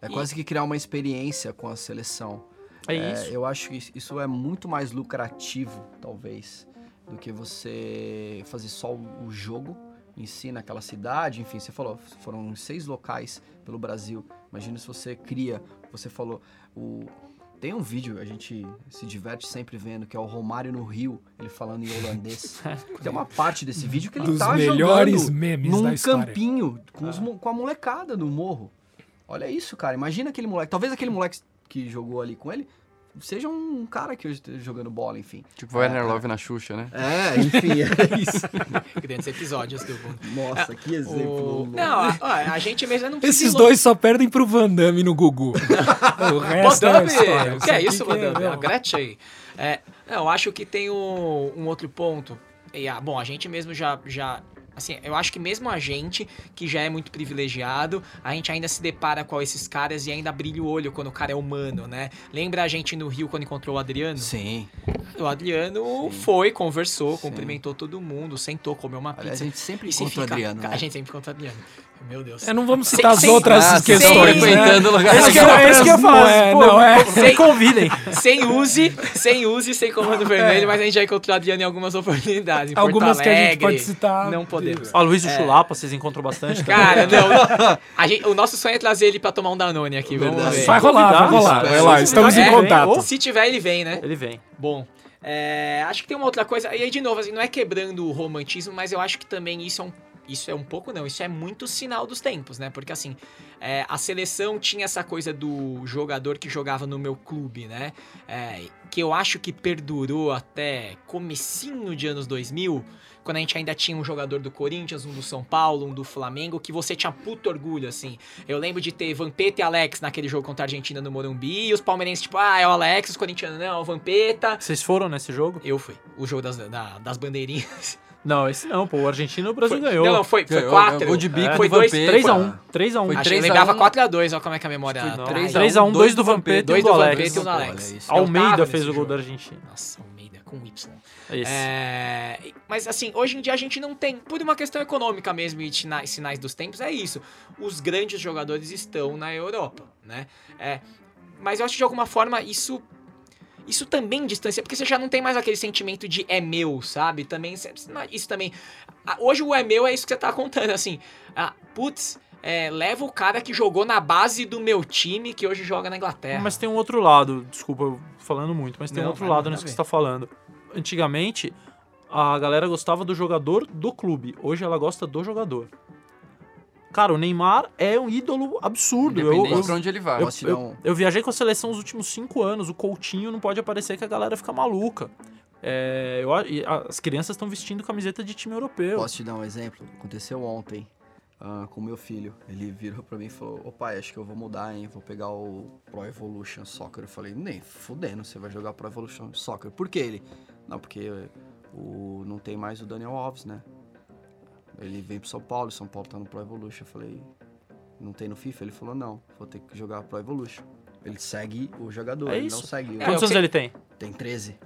É quase que criar uma experiência com a seleção. É, É, isso. Eu acho que isso é muito mais lucrativo, talvez, do que você fazer só o jogo em si naquela cidade. Enfim, você falou, foram seis locais pelo Brasil. Imagina se você cria, você falou, o... Tem um vídeo, a gente se diverte sempre vendo, que é o Romário no Rio, ele falando em holandês. Tem uma parte desse vídeo que ele Dos tá melhores jogando memes num campinho com, os mo- com a molecada no morro. Olha isso, cara. Imagina aquele moleque. Talvez aquele moleque que jogou ali com ele seja um cara que hoje esteja jogando bola, enfim. Tipo Werner É, Love na Xuxa, né? É, enfim, é isso. Grandes episódios do. Nossa, que exemplo. O... Não, a, a gente mesmo não precisa. Esses dois só perdem pro Van Damme no Gugu. o resto é Madame! história. O que é Isso que é, Madame? meu, A Gretchen aí. É, não, acho que tem um, um outro ponto. E, ah, bom, a gente mesmo já, já. Assim, eu acho que mesmo a gente, que já é muito privilegiado, a gente ainda se depara com esses caras e ainda brilha o olho quando o cara é humano, né? Lembra a gente no Rio quando encontrou o Adriano? Sim. O Adriano Sim. foi, conversou, Sim. cumprimentou todo mundo, sentou, comeu uma Aliás, pizza. a gente sempre se encontra o fica- Adriano. Cara, né? A gente sempre encontra o Adriano. Meu Deus. É, não vamos citar as Sem- outras Ah, questões, né? frequentando lugares Esse que eu, esse que eu Não faço. é, pô, não é. Me convidem. Sem use, sem use, sem comando vermelho, mas a gente já encontrou o Adriano em algumas oportunidades. Em Porto Algumas que a gente pode citar. Não podemos. Ó, Luiz o Chulapa, vocês encontram bastante. também. Cara, não. A gente- o nosso sonho é trazer ele pra tomar um Danone aqui, vamos Verdade. ver. Vai rolar, vai rolar. Vai lá, é, estamos é, em contato. Se tiver, ele vem, né? Ele vem. Bom, é, acho que tem uma outra coisa. E aí, de novo, assim, não é quebrando o romantismo, mas eu acho que também isso é um. Isso é um pouco, não. Isso é muito sinal dos tempos, né? Porque, assim, é, a seleção tinha essa coisa do jogador que jogava no meu clube, né? É, que eu acho que perdurou até comecinho de anos 2000, quando a gente ainda tinha um jogador do Corinthians, um do São Paulo, um do Flamengo, que você tinha puto orgulho, assim. Eu lembro de ter Vampeta e Alex naquele jogo contra a Argentina no Morumbi, e os palmeirenses, tipo, ah, é o Alex, os corintianos, não, é o Vampeta. Vocês foram nesse jogo? Eu fui. O jogo das, da- das bandeirinhas. Não, esse não, pô. O argentino o Brasil Foi- ganhou. Não, não, foi, foi Ganhou, quatro. gol de bico foi dois, Vampeta. 3x1. 3x1. Foi Acho que 3 eu a lembrava 1. 4x2, olha como é que a memória Foi, não. traz. 3x1, dois 2 do do Vampeta e Dois um do do Vampeta Alex. e Almeida fez o gol jogo. da Argentina. Nossa, Almeida com Y. Esse. É, mas assim, hoje em dia a gente não tem, por uma questão econômica mesmo e sina- sinais dos tempos, é isso. Os grandes jogadores estão na Europa, né? É, mas eu acho que de alguma forma isso isso também distancia, porque você já não tem mais aquele sentimento de é meu, sabe? Também cê- isso também. Hoje o é meu é isso que você tá contando, assim. Ah, putz, é, leva o cara que jogou na base do meu time, que hoje joga na Inglaterra. Mas tem um outro lado, desculpa eu falando muito, mas tem um Não, outro vai, lado nisso que você tá falando. Antigamente, a galera gostava do jogador do clube. Hoje ela gosta do jogador. Cara, o Neymar é um ídolo absurdo. Eu, Independente eu, pra onde ele vai. eu, eu- eu viajei com a seleção os últimos cinco anos. O Coutinho não pode aparecer que a galera fica maluca. É, eu as crianças estão vestindo camiseta de time europeu. Posso te dar um exemplo? Aconteceu ontem ah, com meu filho. Ele virou pra mim e falou: Ô pai, acho que eu vou mudar, hein? Vou pegar o Pro Evolution Soccer. Eu falei: Nem fudendo, você vai jogar Pro Evolution Soccer. Por que ele? Não, porque o, não tem mais o Daniel Alves, né? Ele veio pro São Paulo, São Paulo tá no Pro Evolution. Eu falei: Não tem no FIFA? Ele falou: Não, vou ter que jogar Pro Evolution. Ele segue o jogador, É ele não segue o. É, Quantos eu anos ele tem? Tem 13.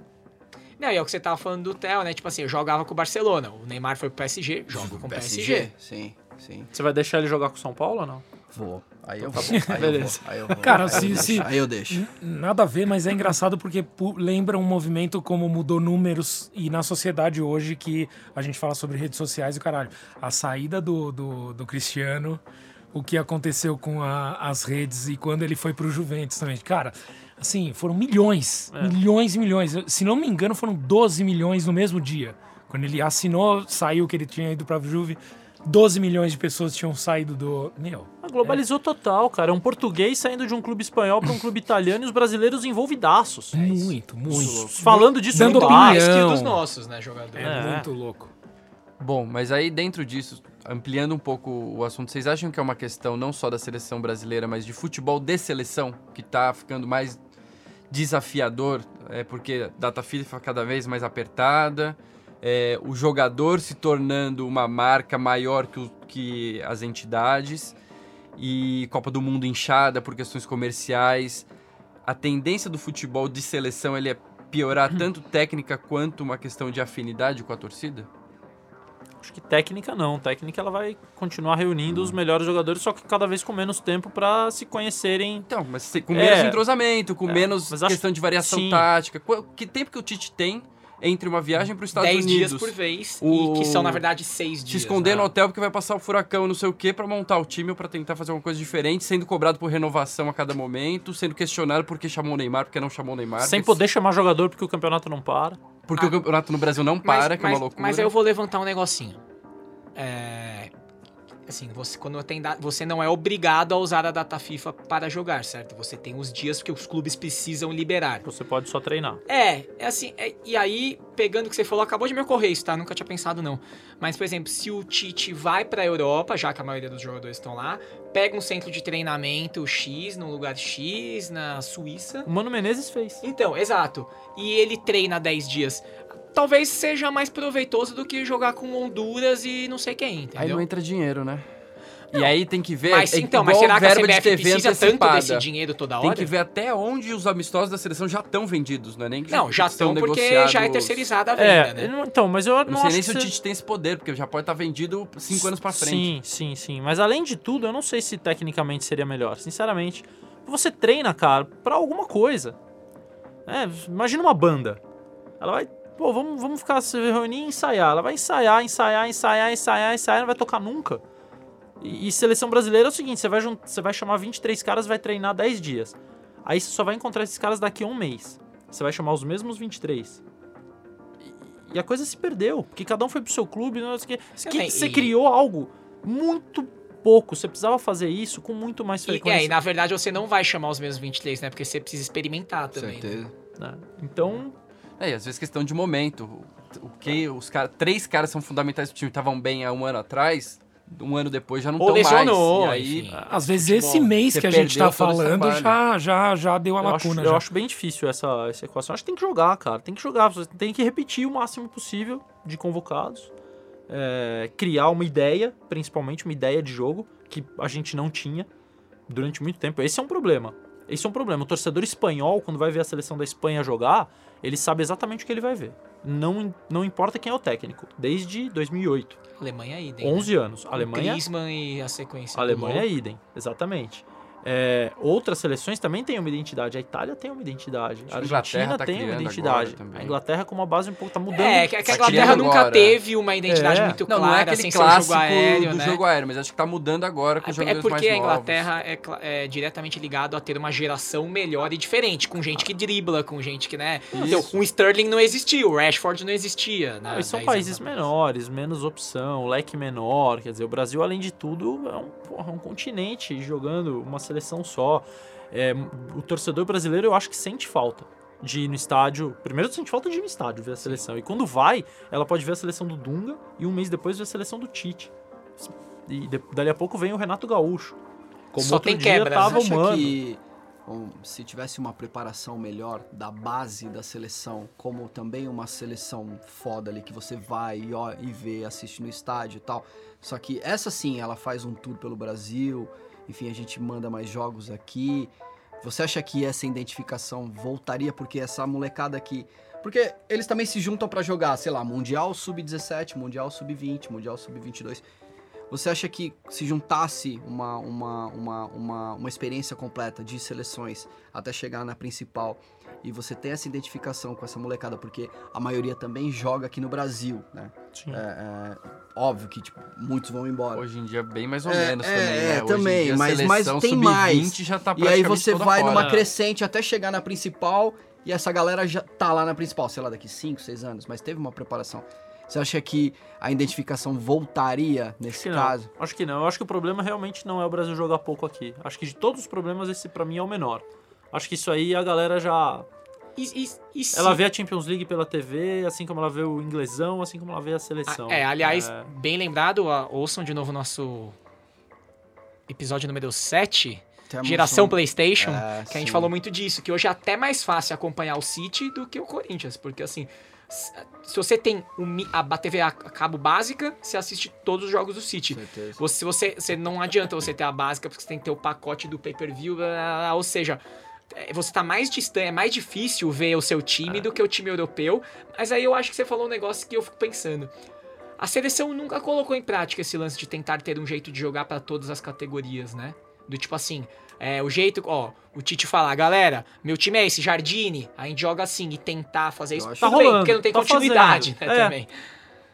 Não, e é o que você tava falando do Theo, né? Tipo assim, eu jogava com o Barcelona. O Neymar foi pro PSG, jogo com o PSG. Sim, sim. Você vai deixar ele jogar com o São Paulo ou não? Vou. Aí eu Então vou. tá bom. Aí eu Beleza. vou. Aí eu vou. Cara, aí se- eu deixo, se- Aí eu deixo. Nada a ver, mas é engraçado porque lembra um movimento como mudou números e na sociedade hoje que a gente fala sobre redes sociais e caralho. A saída do, do, do Cristiano, o que aconteceu com a- as redes e quando ele foi pro Juventus também. Cara, assim, foram milhões, milhões e milhões. Eu- Se não me engano, foram 12 milhões no mesmo dia. Quando ele assinou, saiu que ele tinha ido pra Juve, 12 milhões de pessoas tinham saído do. Meu, Ah, Globalizou total, cara. É um português saindo de um clube espanhol para um clube italiano e os brasileiros envolvidados. muito, muito. Falando disso Dando bar. Mais que dos nossos, né, jogadores. É, É. muito louco. Bom, mas aí dentro disso, ampliando um pouco o assunto, vocês acham que é uma questão não só da seleção brasileira, mas de futebol de seleção, que tá ficando mais desafiador, é porque a data FIFA cada vez mais apertada, é, o jogador se tornando uma marca maior que, o- que as entidades, e Copa do Mundo inchada por questões comerciais. A tendência do futebol de seleção ele é piorar tanto técnica quanto uma questão de afinidade com a torcida? Acho que técnica não. Técnica ela vai continuar reunindo os melhores jogadores, só que cada vez com menos tempo pra se conhecerem. Então, mas se- com É. menos entrosamento, com É, menos acho- questão de variação sim. tática. Qu- Que tempo que o Tite tem entre uma viagem para os Estados 10 Unidos? dias por vez, O- e que são, na verdade, 6 Se dias. esconder né? no hotel porque vai passar o furacão, não sei o quê, pra montar o time ou pra tentar fazer uma coisa diferente, sendo cobrado por renovação a cada momento, sendo questionado por que chamou o Neymar, porque não chamou o Neymar. sem porque- poder chamar jogador porque o campeonato não para. Porque Ah. o campeonato no Brasil não para, que é uma loucura. Mas aí eu vou levantar um negocinho. É, Assim, você, quando tem da- você não é obrigado a usar a data FIFA para jogar, certo? Você tem os dias que os clubes precisam liberar. Você pode só treinar. É, é assim, é- e aí, pegando o que você falou, acabou de me ocorrer isso, tá? Nunca tinha pensado, não. Mas, por exemplo, se o Tite vai pra Europa, já que a maioria dos jogadores estão lá, pega um centro de treinamento X, num lugar X, na Suíça. O Mano Menezes fez. Então, exato. E ele treina 10 dias. Talvez seja mais proveitoso do que jogar com Honduras e não sei quem, Aí entendeu? não entra dinheiro, né? E aí tem que ver. Mas é então, mas será que a CBF precisa tanto antecipada. desse dinheiro toda hora? Tem que ver até onde os amistosos da seleção já estão vendidos, não é nem que Não, já estão porque negociados. já é terceirizada a venda, É, né? não- então, mas eu Não não, sei acho nem que se o Tite tem esse poder, porque já pode estar vendido cinco anos pra frente. Sim, sim, sim. Mas além de tudo, eu não sei se tecnicamente seria melhor. Sinceramente, você treina, cara, pra alguma coisa. É, imagina uma banda. Ela vai, pô, vamos, vamos ficar se reunir e ensaiar. Ela vai ensaiar, ensaiar, ensaiar, ensaiar, ensaiar, não vai tocar nunca. E, e seleção brasileira é o seguinte: você vai, jun- você vai chamar 23 caras, vai treinar 10 dias. Aí você só vai encontrar esses caras daqui a um mês. Você vai chamar os mesmos 23. E, e a coisa se perdeu, porque cada um foi pro seu clube, não sei. Que você e- criou algo muito pouco. Você precisava fazer isso com muito mais E, frequência. é, e na verdade você não vai chamar os mesmos 23, né? Porque você precisa experimentar também. né? Certeza. né? Então, É, e às vezes questão de momento. O, que os caras, três caras são fundamentais pro time estavam bem há um ano atrás, um ano depois já não estão mais. E aí, enfim. Às vezes Futebol, esse mês que a gente tá falando já, já, já deu a eu, acho, lacuna. eu acho bem difícil essa, essa equação. Acho que tem que jogar, cara. Tem que jogar. Tem que repetir o máximo possível de convocados. É, criar uma ideia, principalmente uma ideia de jogo, que a gente não tinha durante muito tempo. Esse é um problema. Esse é um problema. O torcedor espanhol, quando vai ver a seleção da Espanha jogar, ele sabe exatamente o que ele vai ver. Não, não importa quem é o técnico. Desde 2008. Alemanha é idem. 11 anos. né? Alemanha, Griezmann e a sequência. Alemanha é idem, exatamente. É, outras seleções também têm uma identidade. A Itália tem uma identidade. A a Inglaterra Argentina tá tem uma identidade. A Inglaterra com uma base um pouco tá mudando. É, que, que a Tá Inglaterra nunca agora. teve uma identidade É. muito não, clara, não é aquele o clássico jogo aéreo, do né? jogo aéreo, mas acho que tá mudando agora com os É, é jogadores porque a mais novos. Inglaterra é, cla- é diretamente ligado a ter uma geração melhor e diferente, com gente que dribla, com gente que, né? Então, um Sterling não existia, o Rashford não existia. Né, Eles são 10 países anos menores, menos opção, leque menor. Quer dizer, o Brasil, além de tudo, é um, porra, um continente jogando uma seleção só. É, o torcedor brasileiro, eu acho que sente falta de ir no estádio. Primeiro, sente falta de ir no estádio ver a seleção. E quando vai, ela pode ver a seleção do Dunga e um mês depois ver a seleção do Tite. E de- dali a pouco vem o Renato Gaúcho. Como Só tem dia quebras, tava né? o Você acha Mano. que um, se tivesse uma preparação melhor da base da seleção, como também uma seleção foda ali que você vai e, ó, e vê, assiste no estádio e tal. Só que essa sim, ela faz um tour pelo Brasil, enfim, a gente manda mais jogos aqui. Você acha que essa identificação voltaria porque essa molecada aqui. Porque eles também se juntam pra jogar, sei lá, Mundial Sub-17, Mundial Sub-20, Mundial Sub-22. Você acha que se juntasse uma, uma, uma, uma, uma experiência completa de seleções até chegar na principal e você tem essa identificação com essa molecada, porque a maioria também joga aqui no Brasil, né? Sim. É, é, óbvio que tipo, muitos vão embora. Hoje em dia, bem mais ou É, menos é, também, né? é, em também, dia, mas- mas tem sub-20 mais. já tá E aí você vai fora. numa crescente até chegar na principal e essa galera já tá lá na principal, sei lá, daqui 5, 6 anos, mas teve uma preparação. Você acha que a identificação voltaria Acho nesse não. caso? Acho que não. Eu acho que o problema realmente não é o Brasil jogar pouco aqui. Acho que de todos os problemas, esse pra mim é o menor. Acho que isso aí a galera já. E, e, e se- Ela vê a Champions League pela TV, assim como ela vê o inglesão, assim como ela vê a seleção. Ah, É, aliás, É, bem lembrado, ouçam de novo o nosso episódio número 7, Tem a geração emoção. PlayStation, É, que a gente sim. falou muito disso, que hoje é até mais fácil acompanhar o City do que o Corinthians, porque assim, se você tem a TV a a cabo básica, você assiste todos os jogos do City. certeza. Você, se você, você não adianta você ter a básica, porque você tem que ter o pacote do pay-per-view, ou seja, você tá mais distante, é mais difícil ver o seu time do que o time europeu. Mas aí eu acho que você falou um negócio que eu fico pensando. A seleção nunca colocou em prática esse lance de tentar ter um jeito de jogar pra todas as categorias, né? Do tipo assim, é, o jeito, ó, o Tite falar, galera, meu time é esse, Jardine, a gente joga assim e tentar fazer isso. Tá bem, rolando, porque não tem tá continuidade, né, É. também.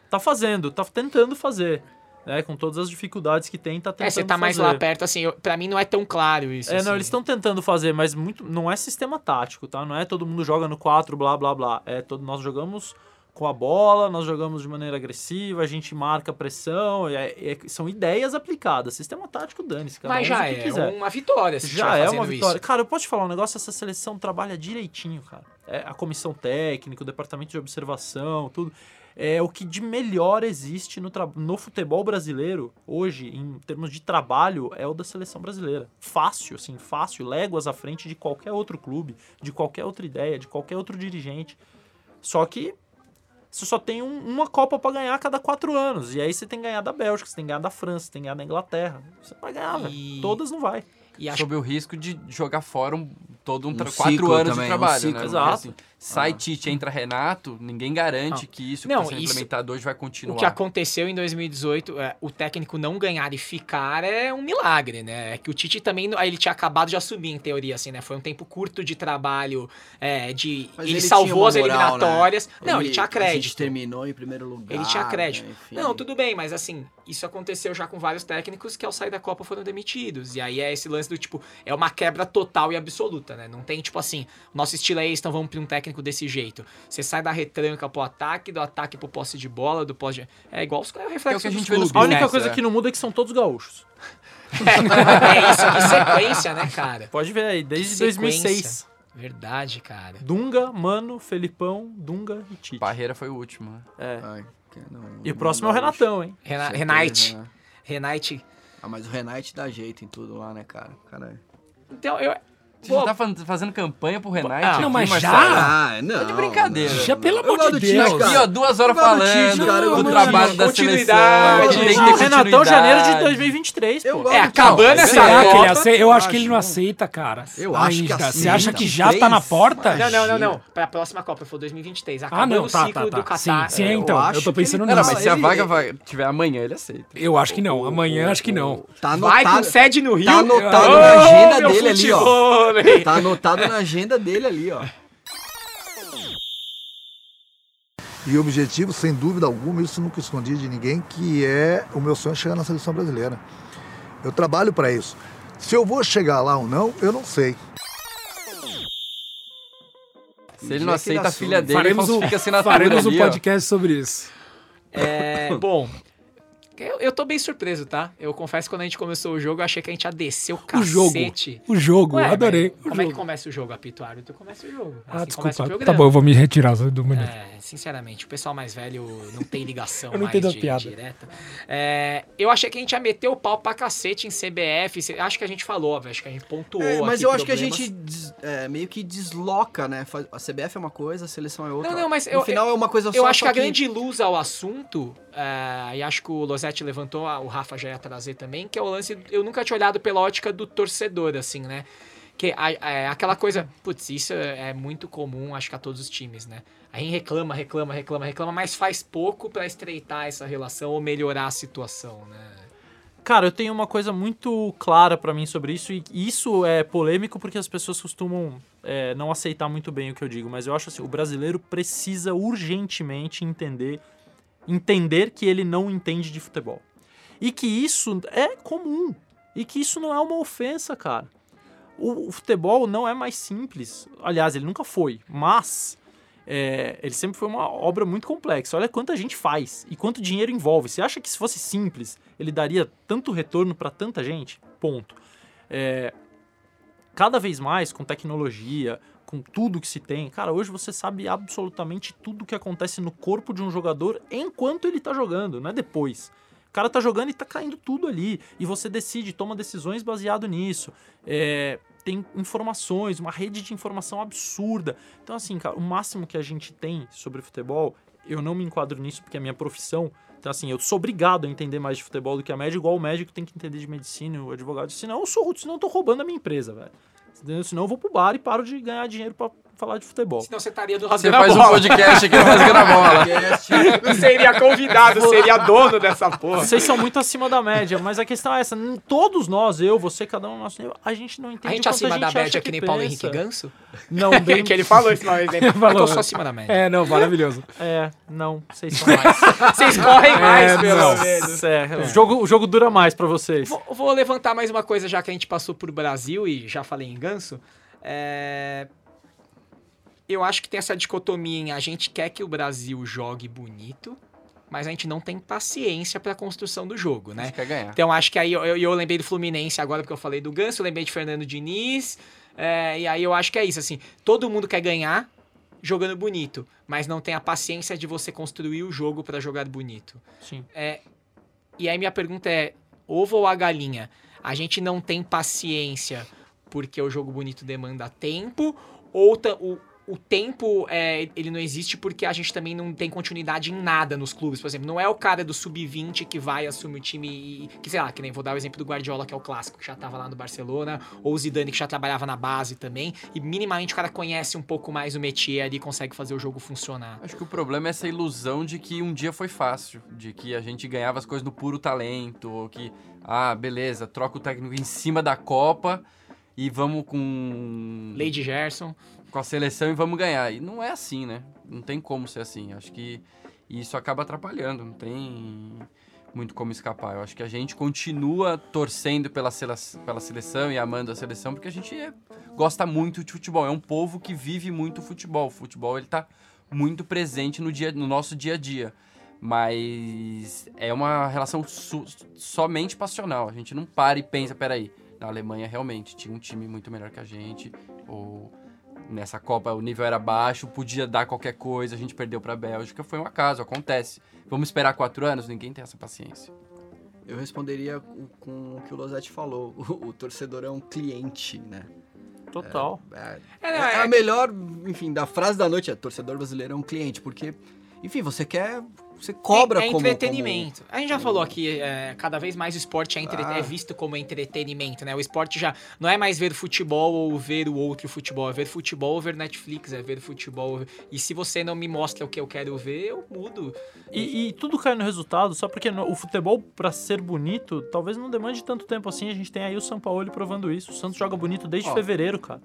Tá fazendo, tá tentando fazer. Né? Com todas as dificuldades que tem, tá tentando É, você tá mais fazer. lá perto, assim, eu, pra mim não é tão claro isso. É, assim. não, eles estão tentando fazer, mas muito não é sistema tático, tá? Não é todo mundo joga no 4, blá, blá, blá. É todo, nós jogamos com a bola, nós jogamos de maneira agressiva, a gente marca pressão, é- é- são ideias aplicadas. Sistema tático, dane-se, cada Mas já é quiser. uma vitória se Já é uma vitória. isso. Cara, eu posso te falar um negócio? Essa seleção trabalha direitinho, cara. É, a comissão técnica, o departamento de observação, tudo. É o que de melhor existe no, no futebol brasileiro hoje, em termos de trabalho, é o da seleção brasileira. Fácil, assim, fácil, léguas à frente de qualquer outro clube, de qualquer outra ideia, de qualquer outro dirigente. Só que você só tem um- uma Copa pra ganhar a cada quatro anos. E aí você tem que ganhar da Bélgica, você tem que ganhar da França, você tem que ganhar da Inglaterra. Você vai ganhar, velho. E- Todas não vai. E acho Sob o risco de jogar fora um, todo um, Um quatro anos também, de um trabalho, ciclo. né? Exato. assim, sai Tite, entra Renato, ninguém garante Não. que isso que Não, está sendo isso- implementado hoje vai O continuar. que aconteceu em 2018, é, o técnico não ganhar e ficar é um milagre, né? É que o Tite também, ele tinha acabado de assumir, em teoria, assim, né? Foi um tempo curto de trabalho, é, de... Ele, tinha salvou as moral, né? eliminatórias. Não, ele tinha A gente crédito. terminou em primeiro lugar. Ele tinha crédito. né, enfim. Não, tudo bem, mas assim, isso aconteceu já com vários técnicos que ao sair da Copa foram demitidos. E aí é esse lance do tipo, é uma quebra total e absoluta, né? Não tem tipo assim, nosso estilo é esse, então vamos pra um técnico desse jeito. Você sai da retranca pro ataque, do ataque pro posse de bola, do posse de... É igual os é o reflexo É o que a gente vê clubes, A única Business, coisa é. que não muda é que são todos gaúchos. É isso, que sequência, né, cara? Pode ver aí, desde Que sequência. 2006. Verdade, cara. Dunga, Mano, Felipão, Dunga e Tite. Barreira foi o último, né? É. Ai, que não- E o próximo é o Renatão, hein? Rena certeza, Renate. né? Renate. Ah, mas o Renate dá jeito em tudo lá, né, cara? Cara, Então, eu... Você Pô, já tá fazendo campanha pro Renate? Ah, aqui, não, mas Marcelo? já? Ah, não. de brincadeira. Já, pelo amor de do Deus. Aqui, ó, duas horas do falando cara, do do trabalho da Continuidade. seleção. Ah, Renatão, janeiro de 2023, Eu pô. É, do acabando essa Será que ele Copa, aceita? Eu acho que ele não aceita, cara. Eu acho que aceita. Você acha que já tá na porta? Não, não, não, não. Pra próxima Copa, foi 2023. Acabou Ah, não, o tá, ciclo tá, do tá. Sim, Qatar. sim, então. Eu, tô pensando ele- Não, nisso. mas se a vaga vai, tiver amanhã, ele aceita. Eu acho que não. Amanhã acho que não. Tá Vai com anotado, sede no Rio. tá anotado Ô, na agenda dele ali, ó. Velho. Tá anotado na agenda dele ali, ó. E o objetivo, sem dúvida alguma, isso nunca escondi de ninguém, que é o meu sonho é chegar na seleção brasileira. Eu trabalho para isso. Se eu vou chegar lá ou não, eu não sei. Se ele não que aceita a filha dele, Faremos um, faremos um podcast sobre isso. É, bom, eu, eu tô bem surpreso, tá? Eu confesso que quando a gente começou o jogo, eu achei que a gente ia descer o O jogo. cacete. O jogo, Ué, adorei. mas O Como é que jogo. começa o jogo, apito árbitro? Começa o jogo. Ah, Assim o desculpa. Tá programa. bom, eu vou me retirar do minuto. É, sinceramente, o pessoal mais velho não tem ligação Eu não mais de- piada. direta. É, eu achei que a gente ia meter o pau pra cacete em CBF. Acho que a gente falou, acho que a gente pontuou. É, mas aqui eu acho que a problemas. gente des- é, meio que desloca, né? A CBF é uma coisa, a seleção é outra. Não, não, mas no eu- final é uma coisa só. Eu acho só que a grande luz ao assunto, é, e acho que o Losetti levantou, a- o Rafa já ia trazer também, que é o lance. Eu nunca tinha olhado pela ótica do torcedor, assim, né? Que a- aquela coisa, putz, isso é muito comum, acho que a todos os times, né? A gente reclama, reclama, reclama, reclama, mas faz pouco pra estreitar essa relação ou melhorar a situação, né? Cara, eu tenho uma coisa muito clara pra mim sobre isso, e isso é polêmico porque as pessoas costumam é, não aceitar muito bem o que eu digo, mas eu acho assim, o brasileiro precisa urgentemente entender, entender que ele não entende de futebol. E que isso é comum. E que isso não é uma ofensa, cara. O, o futebol não é mais simples. Aliás, ele nunca foi, mas é, ele sempre foi uma obra muito complexa. Olha quanta gente faz e quanto dinheiro envolve. Você acha que se fosse simples, ele daria tanto retorno para tanta gente? Ponto. É, cada vez mais, com tecnologia, com tudo que se tem, cara, hoje você sabe absolutamente tudo que acontece no corpo de um jogador enquanto ele tá jogando, não é depois. cara tá jogando e tá caindo tudo ali. E você decide, toma decisões baseado nisso. É, tem informações, uma rede de informação absurda. Então, assim, cara, o máximo que a gente tem sobre futebol, eu não me enquadro nisso porque é minha profissão. Então, assim, eu sou obrigado a entender mais de futebol do que a média, igual o médico tem que entender de medicina, o advogado. Senão eu sou, senão eu tô roubando a minha empresa, velho. Senão eu vou pro bar e paro de ganhar dinheiro pra falar de futebol. Senão você estaria do Você faz um Bola. podcast aqui no Rasgando a Bola. Não seria convidado, seria dono dessa porra. Vocês são muito acima da média, mas a questão é essa. Todos nós, eu, você, cada um no nosso nível, a gente não entende A gente acima a da gente acha média que nem Paulo Henrique. Ganso? Não, bem... que ele falou isso vez. Né? Falou. É que eu sou acima da média. É, não, maravilhoso. É, não, vocês são mais. Vocês correm mais, É, pelo não. menos. é, O, jogo, o jogo dura mais pra vocês. Vou, vou levantar mais uma coisa, já que a gente passou por Brasil e já falei em ganso. É, Eu acho que tem essa dicotomia em a gente quer que o Brasil jogue bonito, mas a gente não tem paciência pra construção do jogo, A né? gente quer ganhar. Então acho que aí eu, eu, eu lembrei do Fluminense agora porque eu falei do Ganso, eu lembrei de Fernando Diniz, é, e aí eu acho que é isso, assim, todo mundo quer ganhar jogando bonito, mas não tem a paciência de você construir o jogo pra jogar bonito. Sim. É, e aí minha pergunta é, ovo ou a galinha? A gente não tem paciência porque o jogo bonito demanda tempo, ou o, o tempo é, ele não existe porque a gente também não tem continuidade em nada nos clubes. Por exemplo, não é o cara do sub-20 que vai assumir o time e. Que sei lá, que nem vou dar o exemplo do Guardiola, que é o clássico, que já tava lá no Barcelona, ou o Zidane, que já trabalhava na base também, e minimamente o cara conhece um pouco mais o métier ali e consegue fazer o jogo funcionar. Acho que o problema é essa ilusão de que um dia foi fácil, de que a gente ganhava as coisas no puro talento, ou que, ah, beleza, troca o técnico em cima da Copa e vamos com Lady Gerson. Com a seleção e vamos ganhar. E não é assim, né? Não tem como ser assim. Acho que isso acaba atrapalhando, não tem muito como escapar. Eu acho que a gente continua torcendo pela, sele- pela seleção e amando a seleção porque a gente é- gosta muito de futebol. É um povo que vive muito futebol. O futebol ele tá muito presente no, dia, no nosso dia a dia. Mas é uma relação somente passional. A gente não para e pensa, peraí, na Alemanha realmente tinha um time muito melhor que a gente, ou nessa Copa o nível era baixo, podia dar qualquer coisa, a gente perdeu pra Bélgica, foi um acaso, acontece. Vamos esperar quatro anos? Ninguém tem essa paciência. Eu responderia com, o que o Losetti falou. O, o torcedor é um cliente, né? Total. É, É, é é a que- melhor, enfim, da frase da noite é torcedor brasileiro é um cliente, porque, enfim, você quer, você cobra é, é como... entretenimento. A gente já falou aqui, é, cada vez mais o esporte é, entre- Ah. é visto como entretenimento, né? O esporte já não é mais ver futebol ou ver o outro futebol, é ver futebol ou ver Netflix, é ver futebol. E se você não me mostra o que eu quero ver, eu mudo. E, e tudo cai no resultado, só porque no- o futebol, pra ser bonito, talvez não demande tanto tempo assim. A gente tem aí o São Paulo provando isso. O Santos joga bonito desde Ó. fevereiro, cara.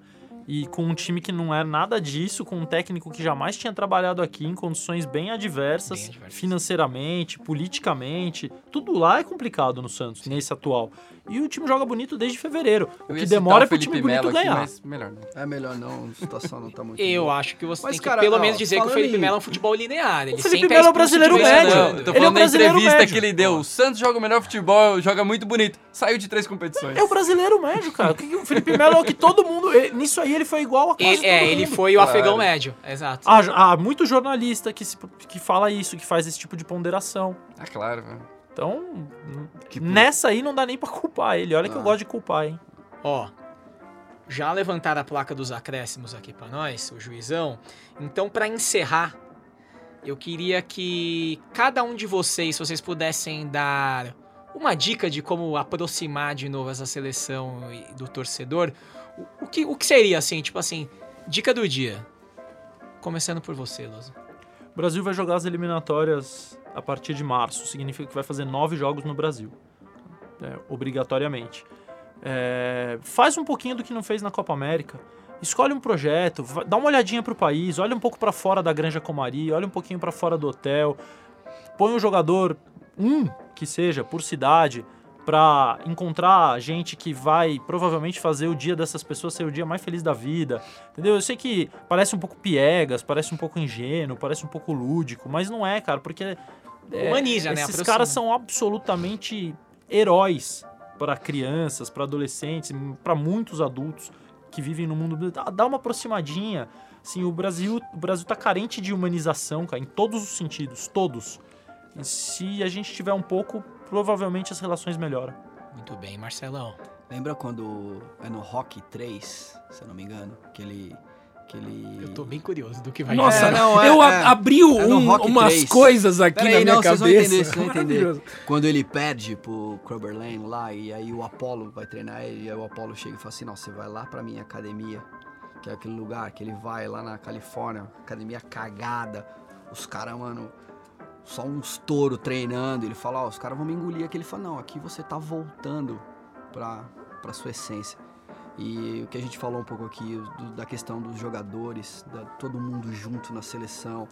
E com um time que não é nada disso, com um técnico que jamais tinha trabalhado aqui em condições bem adversas, Bem adversas. financeiramente, politicamente. Tudo lá é complicado no Santos, nesse atual. E o time joga bonito desde fevereiro. O que demora o é pro time Felipe bonito Melo aqui, ganhar. mas melhor não. É melhor não, a situação não tá muito Eu boa. acho que você Mas, tem que cara, pelo ó, menos dizer que o Felipe Melo é um futebol linear. Ele O Felipe Melo é o expulso de brasileiro médio. Não, eu tô Ele é o falando da brasileiro entrevista médio. que ele deu. O Santos joga o melhor futebol, joga muito bonito. Saiu de três competições. É o brasileiro médio, cara. O que que o Felipe Melo é o que todo mundo. ele- Nisso aí ele foi igual a quase Ele, é, todo ele mundo. foi o Claro. afegão médio, exato. Há, há muito jornalista que, se- que fala isso, que faz esse tipo de ponderação. Ah, claro, velho. Então, Tipo, nessa aí não dá nem pra culpar ele. Olha que eu Ah. gosto de culpar, hein? Ó, já levantaram a placa dos acréscimos aqui pra nós, o juizão. Então, pra encerrar, eu queria que cada um de vocês, se vocês pudessem dar uma dica de como aproximar de novo essa seleção e- do torcedor, o, o que, o que seria assim, tipo assim, dica do dia? Começando por você, Loza. O Brasil vai jogar as eliminatórias a partir de março. Significa que vai fazer nove jogos no Brasil. É, obrigatoriamente. É, faz um pouquinho do que não fez na Copa América. Escolhe um projeto, dá uma olhadinha pro país, olha um pouco pra fora da Granja Comari, olha um pouquinho pra fora do hotel. Põe um jogador, um que seja, por cidade, pra encontrar gente que vai provavelmente fazer o dia dessas pessoas ser o dia mais feliz da vida. Entendeu? Eu sei que parece um pouco piegas, parece um pouco ingênuo, parece um pouco lúdico, mas não é, cara, porque é, Humaniza, né? esses caras são absolutamente heróis para crianças, para adolescentes, para muitos adultos que vivem no mundo. Dá- Dá uma aproximadinha. Assim, o Brasil, o Brasil tá carente de humanização, cara, em todos os sentidos, todos. E se a gente tiver um pouco, provavelmente as relações melhoram. Muito bem, Marcelão. Lembra quando é no Rock 3, se eu não me engano, que ele. Que ele... Eu tô bem curioso do que vai Nossa, É, não, é- eu é. abri um- É Rock umas 3. coisas aqui Pera na aí, minha não, vocês vão cabeça. entender, vocês vão entender. Quando ele perde pro Clubber Lane lá, e aí o Apollo vai treinar ele, e aí o Apollo chega e fala assim, não, você vai lá pra minha academia, que é aquele lugar que ele vai lá na Califórnia, academia cagada, os caras, mano, só uns touro treinando, ele fala, ó, os caras vão me engolir aqui, ele fala, não, aqui você tá voltando pra, pra sua essência. E o que a gente falou um pouco aqui, do- da questão dos jogadores, da, todo mundo junto na seleção,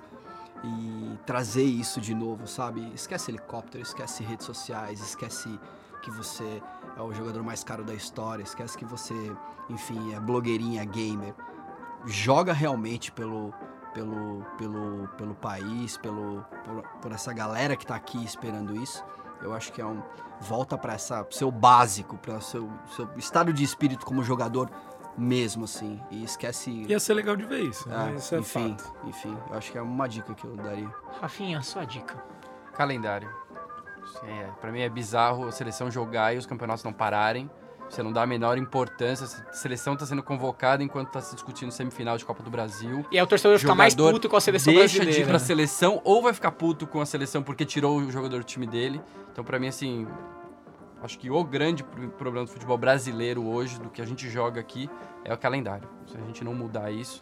e trazer isso de novo, sabe? Esquece helicóptero, esquece redes sociais, esquece que você é o jogador mais caro da história, esquece que você, enfim, é blogueirinha gamer. Joga realmente pelo pelo pelo pelo país, pelo por, por essa galera que tá aqui esperando isso. Eu acho que é um volta para essa seu básico, para seu seu estado de espírito como jogador mesmo assim e esquece Ia ser legal de ver isso. ah, né? Isso é enfim, fato. enfim, eu acho que é uma dica que eu daria. Rafinha, sua dica. Calendário. É, pra mim é bizarro a seleção jogar e os campeonatos não pararem. Você não dá a menor importância. A seleção tá sendo convocada enquanto tá se discutindo semifinal de Copa do Brasil. E aí o torcedor fica mais puto com a seleção deixa brasileira. de ir pra né? seleção ou vai ficar puto com a seleção porque tirou o jogador do time dele. Então, pra mim, assim, acho que o grande pro- problema do futebol brasileiro hoje, do que a gente joga aqui, é o calendário. Se a gente não mudar isso,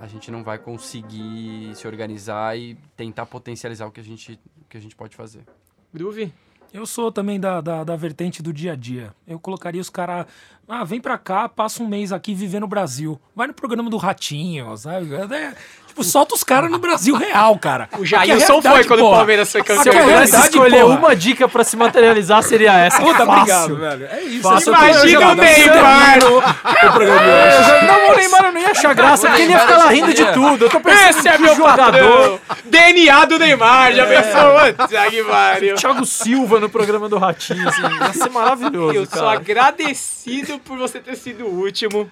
a gente não vai conseguir se organizar e tentar potencializar o que a gente, o que a gente pode fazer. Groove? Eu sou também da, da, da vertente do dia a dia. Eu colocaria os caras. Ah, vem pra cá, passa um mês aqui viver no Brasil. Vai no programa do Ratinho, sabe? É, tipo, solta os caras no Brasil real, cara. O Jailson é foi quando realidade, o Palmeiras foi porra. Se eu campeão. É pudesse escolher porra. uma dica pra se materializar, seria essa. Puta, Fácil. obrigado, velho. É isso. Fácil, Imagina o Neymar! Eu já- Não, o Neymar eu não ia achar graça, porque ele ia ficar lá rindo de tudo. Eu tô pensando Esse é meu jogador. DNA do Neymar, já pensou? Thiago Silva no programa do Ratinho, assim, ia ser maravilhoso, Eu sou agradecido por você ter sido o último.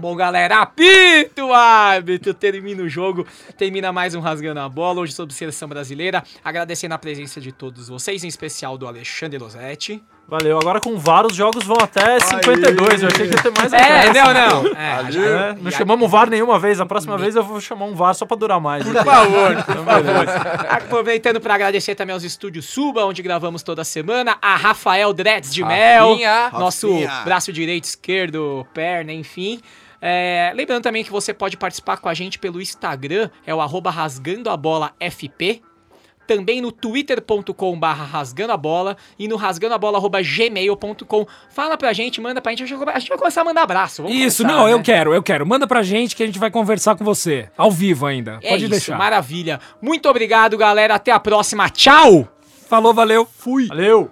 Bom, galera, apita o árbitro, termina o jogo, termina mais um Rasgando a Bola, hoje sobre seleção brasileira. Agradecendo a presença de todos vocês, em especial do Alexandre Losetti. Valeu, agora com vários jogos vão até 52. Eu achei que ia ter mais É, não, não. É, já- É, não chamamos VAR nenhuma vez. A próxima vez eu vou chamar um VAR só pra durar mais. Por favor, por favor. Aproveitando para agradecer também aos estúdios Suba, onde gravamos toda semana, a Rafael Dreads de Mel, Rafinha. nosso Rafinha. braço direito, esquerdo, perna, enfim. É, lembrando também que você pode participar com a gente pelo Instagram, é o arroba rasgando a bola FP. Também no twitter.com barra rasgando a bola e no rasgandoabola.gmail.com. Fala pra gente, manda pra gente. A gente vai- a gente vai começar a mandar abraço. Vamos Isso, começar, não, né? eu quero, eu quero. Manda pra gente que a gente vai conversar com você. Ao vivo ainda. É Pode isso, deixar. maravilha. Muito obrigado, galera. Até a próxima. Tchau! Falou, valeu. Fui. Valeu!